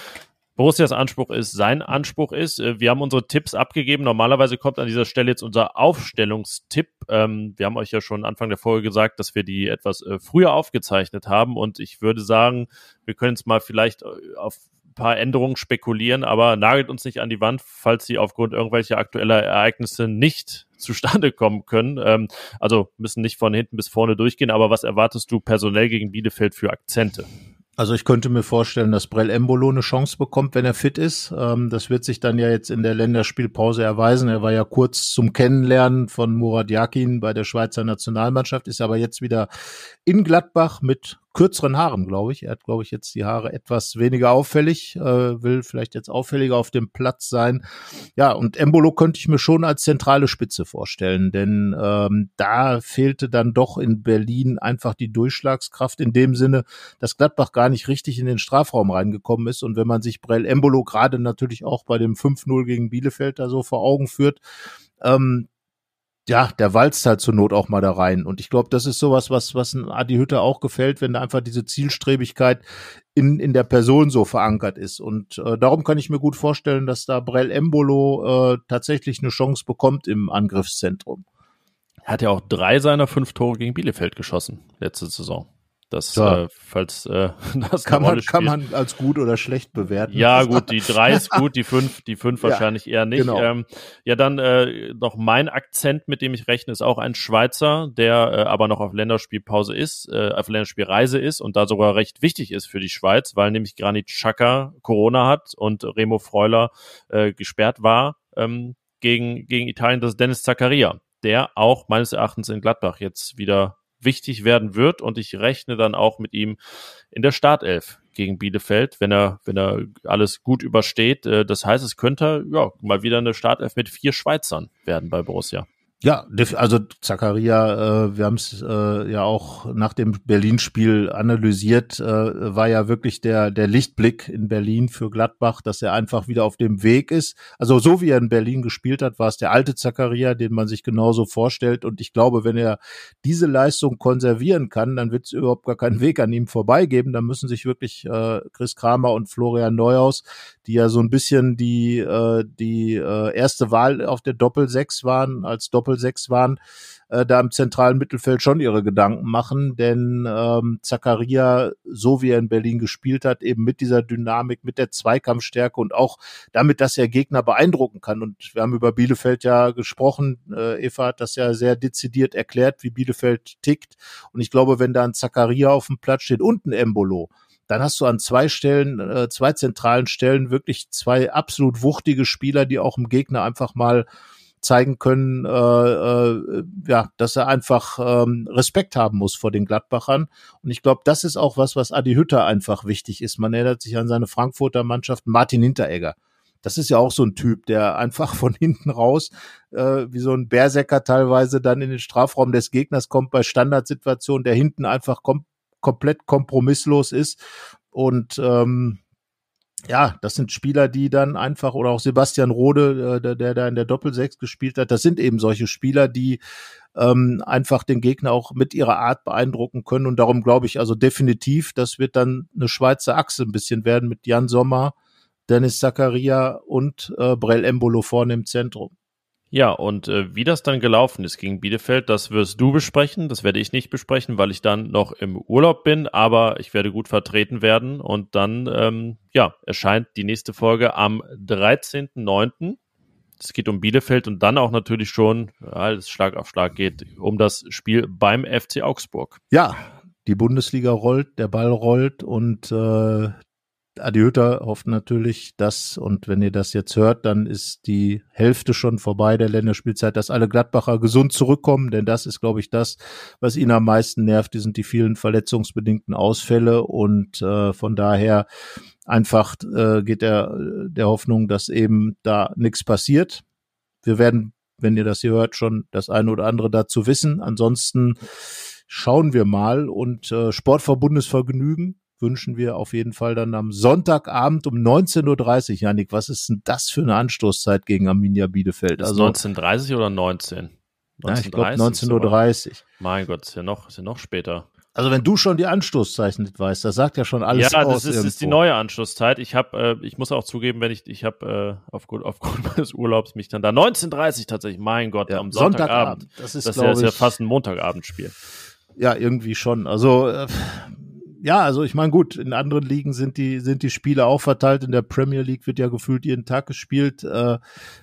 Borussias Anspruch ist, sein Anspruch ist. Äh, wir haben unsere Tipps abgegeben. Normalerweise kommt an dieser Stelle jetzt unser Aufstellungstipp. Ähm, wir haben euch ja schon Anfang der Folge gesagt, dass wir die etwas äh, früher aufgezeichnet haben. Und ich würde sagen, wir können es mal vielleicht äh, auf paar Änderungen spekulieren, aber nagelt uns nicht an die Wand, falls sie aufgrund irgendwelcher aktueller Ereignisse nicht zustande kommen können. Ähm, also müssen nicht von hinten bis vorne durchgehen, aber was erwartest du personell gegen Bielefeld für Akzente? Also ich könnte mir vorstellen, dass Brell Embolo eine Chance bekommt, wenn er fit ist. Ähm, das wird sich dann ja jetzt in der Länderspielpause erweisen. Er war ja kurz zum Kennenlernen von Murat Yakin bei der Schweizer Nationalmannschaft, ist aber jetzt wieder in Gladbach mit kürzeren Haaren, glaube ich. Er hat, glaube ich, jetzt die Haare etwas weniger auffällig, äh, will vielleicht jetzt auffälliger auf dem Platz sein. Ja, und Embolo könnte ich mir schon als zentrale Spitze vorstellen, denn ähm, da fehlte dann doch in Berlin einfach die Durchschlagskraft in dem Sinne, dass Gladbach gar nicht richtig in den Strafraum reingekommen ist. Und wenn man sich Brell Embolo gerade natürlich auch bei dem 5-0 gegen Bielefeld da so vor Augen führt, ähm, ja, der walzt halt zur Not auch mal da rein. Und ich glaube, das ist sowas, was, was Adi Hütte auch gefällt, wenn da einfach diese Zielstrebigkeit in, in der Person so verankert ist. Und äh, darum kann ich mir gut vorstellen, dass da Brell Embolo äh, tatsächlich eine Chance bekommt im Angriffszentrum. Hat ja auch drei seiner fünf Tore gegen Bielefeld geschossen letzte Saison. Das, ja. äh, falls äh, das kann man, kann man als gut oder schlecht bewerten. Ja, gut, die drei ist gut, die fünf, die fünf ja, wahrscheinlich eher nicht. Genau. Ähm, ja, dann äh, noch mein Akzent, mit dem ich rechne, ist auch ein Schweizer, der äh, aber noch auf Länderspielpause ist, äh, auf Länderspielreise ist und da sogar recht wichtig ist für die Schweiz, weil nämlich Granit Xhaka Corona hat und Remo Freuler äh, gesperrt war ähm, gegen, gegen Italien. Das ist Dennis Zakaria, der auch meines Erachtens in Gladbach jetzt wieder wichtig werden wird und ich rechne dann auch mit ihm in der Startelf gegen Bielefeld, wenn er, wenn er alles gut übersteht. Äh, das heißt, es könnte ja mal wieder eine Startelf mit vier Schweizern werden bei Borussia. Ja, also Zakaria, äh, wir haben es äh, ja auch nach dem Berlin-Spiel analysiert, äh, war ja wirklich der der Lichtblick in Berlin für Gladbach, dass er einfach wieder auf dem Weg ist. Also so wie er in Berlin gespielt hat, war es der alte Zakaria, den man sich genauso vorstellt. Und ich glaube, wenn er diese Leistung konservieren kann, dann wird es überhaupt gar keinen Weg an ihm vorbeigeben. Dann müssen sich wirklich äh, Chris Kramer und Florian Neuhaus, die ja so ein bisschen die äh, die äh, erste Wahl auf der Doppel 6 waren als Doppel Doppelsechs waren, äh, da im zentralen Mittelfeld schon ihre Gedanken machen, denn ähm, Zakaria, so wie er in Berlin gespielt hat, eben mit dieser Dynamik, mit der Zweikampfstärke und auch damit, dass er Gegner beeindrucken kann. Und wir haben über Bielefeld ja gesprochen. Äh, Eva hat das ja sehr dezidiert erklärt, wie Bielefeld tickt. Und ich glaube, wenn da ein Zakaria auf dem Platz steht und ein Embolo, dann hast du an zwei Stellen, äh, zwei zentralen Stellen wirklich zwei absolut wuchtige Spieler, die auch dem Gegner einfach mal zeigen können, äh, äh, ja, dass er einfach ähm, Respekt haben muss vor den Gladbachern. Und ich glaube, das ist auch was, was Adi Hütter einfach wichtig ist. Man erinnert sich an seine Frankfurter Mannschaft Martin Hinteregger. Das ist ja auch so ein Typ, der einfach von hinten raus, äh, wie so ein Berserker teilweise dann in den Strafraum des Gegners kommt bei Standardsituationen, der hinten einfach kom komplett kompromisslos ist. Und ähm, ja, das sind Spieler, die dann einfach, oder auch Sebastian Rode, äh, der, da in der Doppelsechs gespielt hat, das sind eben solche Spieler, die ähm, einfach den Gegner auch mit ihrer Art beeindrucken können. Und darum glaube ich also definitiv, das wird dann eine Schweizer Achse ein bisschen werden mit Jan Sommer, Dennis Zakaria und äh, Brell Embolo vorne im Zentrum. Ja, und äh, wie das dann gelaufen ist gegen Bielefeld, das wirst du besprechen. Das werde ich nicht besprechen, weil ich dann noch im Urlaub bin, aber ich werde gut vertreten werden. Und dann, ähm, ja, erscheint die nächste Folge am 13.09. Es geht um Bielefeld und dann auch natürlich schon, ja, es Schlag auf Schlag geht, um das Spiel beim FC Augsburg. Ja, die Bundesliga rollt, der Ball rollt und äh, Adi Hütter hofft natürlich, dass, und wenn ihr das jetzt hört, dann ist die Hälfte schon vorbei der Länderspielzeit, dass alle Gladbacher gesund zurückkommen, denn das ist, glaube ich, das, was ihn am meisten nervt, die sind die vielen verletzungsbedingten Ausfälle und äh, von daher einfach äh, geht der, der Hoffnung, dass eben da nichts passiert. Wir werden, wenn ihr das hier hört, schon das eine oder andere dazu wissen. Ansonsten schauen wir mal und äh, Sportverbundesvergnügen wünschen wir auf jeden Fall dann am Sonntagabend um 19.30 Uhr. Janik, was ist denn das für eine Anstoßzeit gegen Arminia Bielefeld? Also 19.30 oder 19? 19.30 ja, ich glaube 19.30 Uhr. Mein Gott, ist ja noch, ist ja noch später. Also wenn du schon die Anstoßzeichen nicht weißt, das sagt ja schon alles ja, aus. Ja, das ist, ist, die neue Anstoßzeit. Ich habe, äh, ich muss auch zugeben, wenn ich, ich habe äh, aufgrund, aufgrund meines Urlaubs mich dann da 19:30 tatsächlich. Mein Gott, ja, am Sonntagabend. Sonntagabend. Das ist, das ist ja, ist ja fast ein Montagabendspiel. Ja, irgendwie schon. Also äh, ja, also ich meine, gut, in anderen Ligen sind die, sind die Spiele auch verteilt. In der Premier League wird ja gefühlt jeden Tag gespielt. Äh,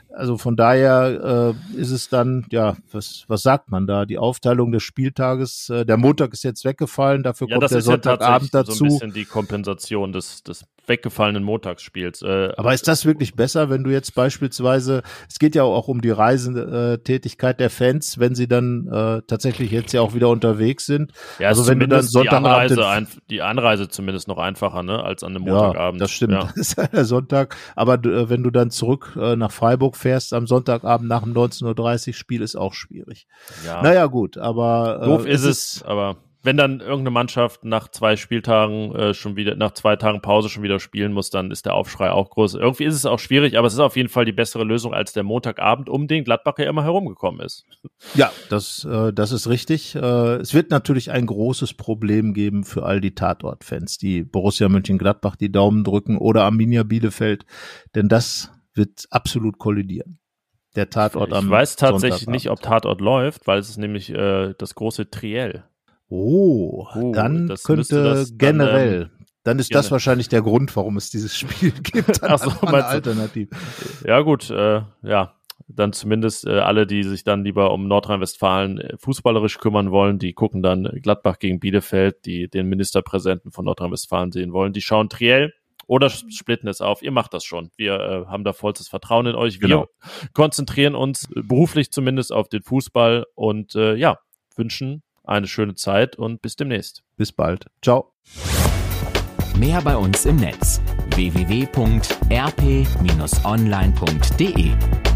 also von daher äh, ist es dann, ja, was, was sagt man da? Die Aufteilung des Spieltages, äh, der Montag ist jetzt weggefallen, dafür ja, kommt der Sonntagabend ja dazu. So ein bisschen die Kompensation des, des weggefallenen Montagsspiels. Äh, Aber ist das wirklich besser, wenn du jetzt beispielsweise, es geht ja auch um die Reisetätigkeit der Fans, wenn sie dann äh, tatsächlich jetzt ja auch wieder unterwegs sind. Ja, also wenn du dann Sonntagabend die Anreise, die Anreise zumindest noch einfacher, ne, als an einem Montagabend. Ja, das stimmt. Ja. Das ist ja der Sonntag. Aber äh, wenn du dann zurück äh, nach Freiburg fährst am Sonntagabend nach dem 19.30 Uhr Spiel, ist auch schwierig. Ja. Naja, gut, aber äh, doof ist es, aber wenn dann irgendeine Mannschaft nach zwei Spieltagen äh, schon wieder, nach zwei Tagen Pause schon wieder spielen muss, dann ist der Aufschrei auch groß. Irgendwie ist es auch schwierig, aber es ist auf jeden Fall die bessere Lösung als der Montagabend, um den Gladbach ja immer herumgekommen ist. Ja, das, äh, das ist richtig. Äh, es wird natürlich ein großes Problem geben für all die Tatort-Fans, die Borussia Mönchengladbach die Daumen drücken oder Arminia Bielefeld, denn das wird absolut kollidieren der Tatort ich am Ich weiß tatsächlich nicht, ob Tatort läuft, weil es ist nämlich äh, das große Triell. Oh, oh dann könnte generell, dann, ähm, dann ist das wahrscheinlich der Grund, warum es dieses Spiel gibt. Ach so, eine Alternative. Ja gut, äh, ja, dann zumindest äh, alle, die sich dann lieber um Nordrhein-Westfalen äh, fußballerisch kümmern wollen, die gucken dann Gladbach gegen Bielefeld, die den Ministerpräsidenten von Nordrhein-Westfalen sehen wollen, die schauen Triell oder splitten es auf. Ihr macht das schon. Wir äh, haben da vollstes Vertrauen in euch. Wir genau. konzentrieren uns beruflich zumindest auf den Fußball und äh, ja, wünschen eine schöne Zeit und bis demnächst. Bis bald. Ciao. Mehr bei uns im Netz www.rp-online.de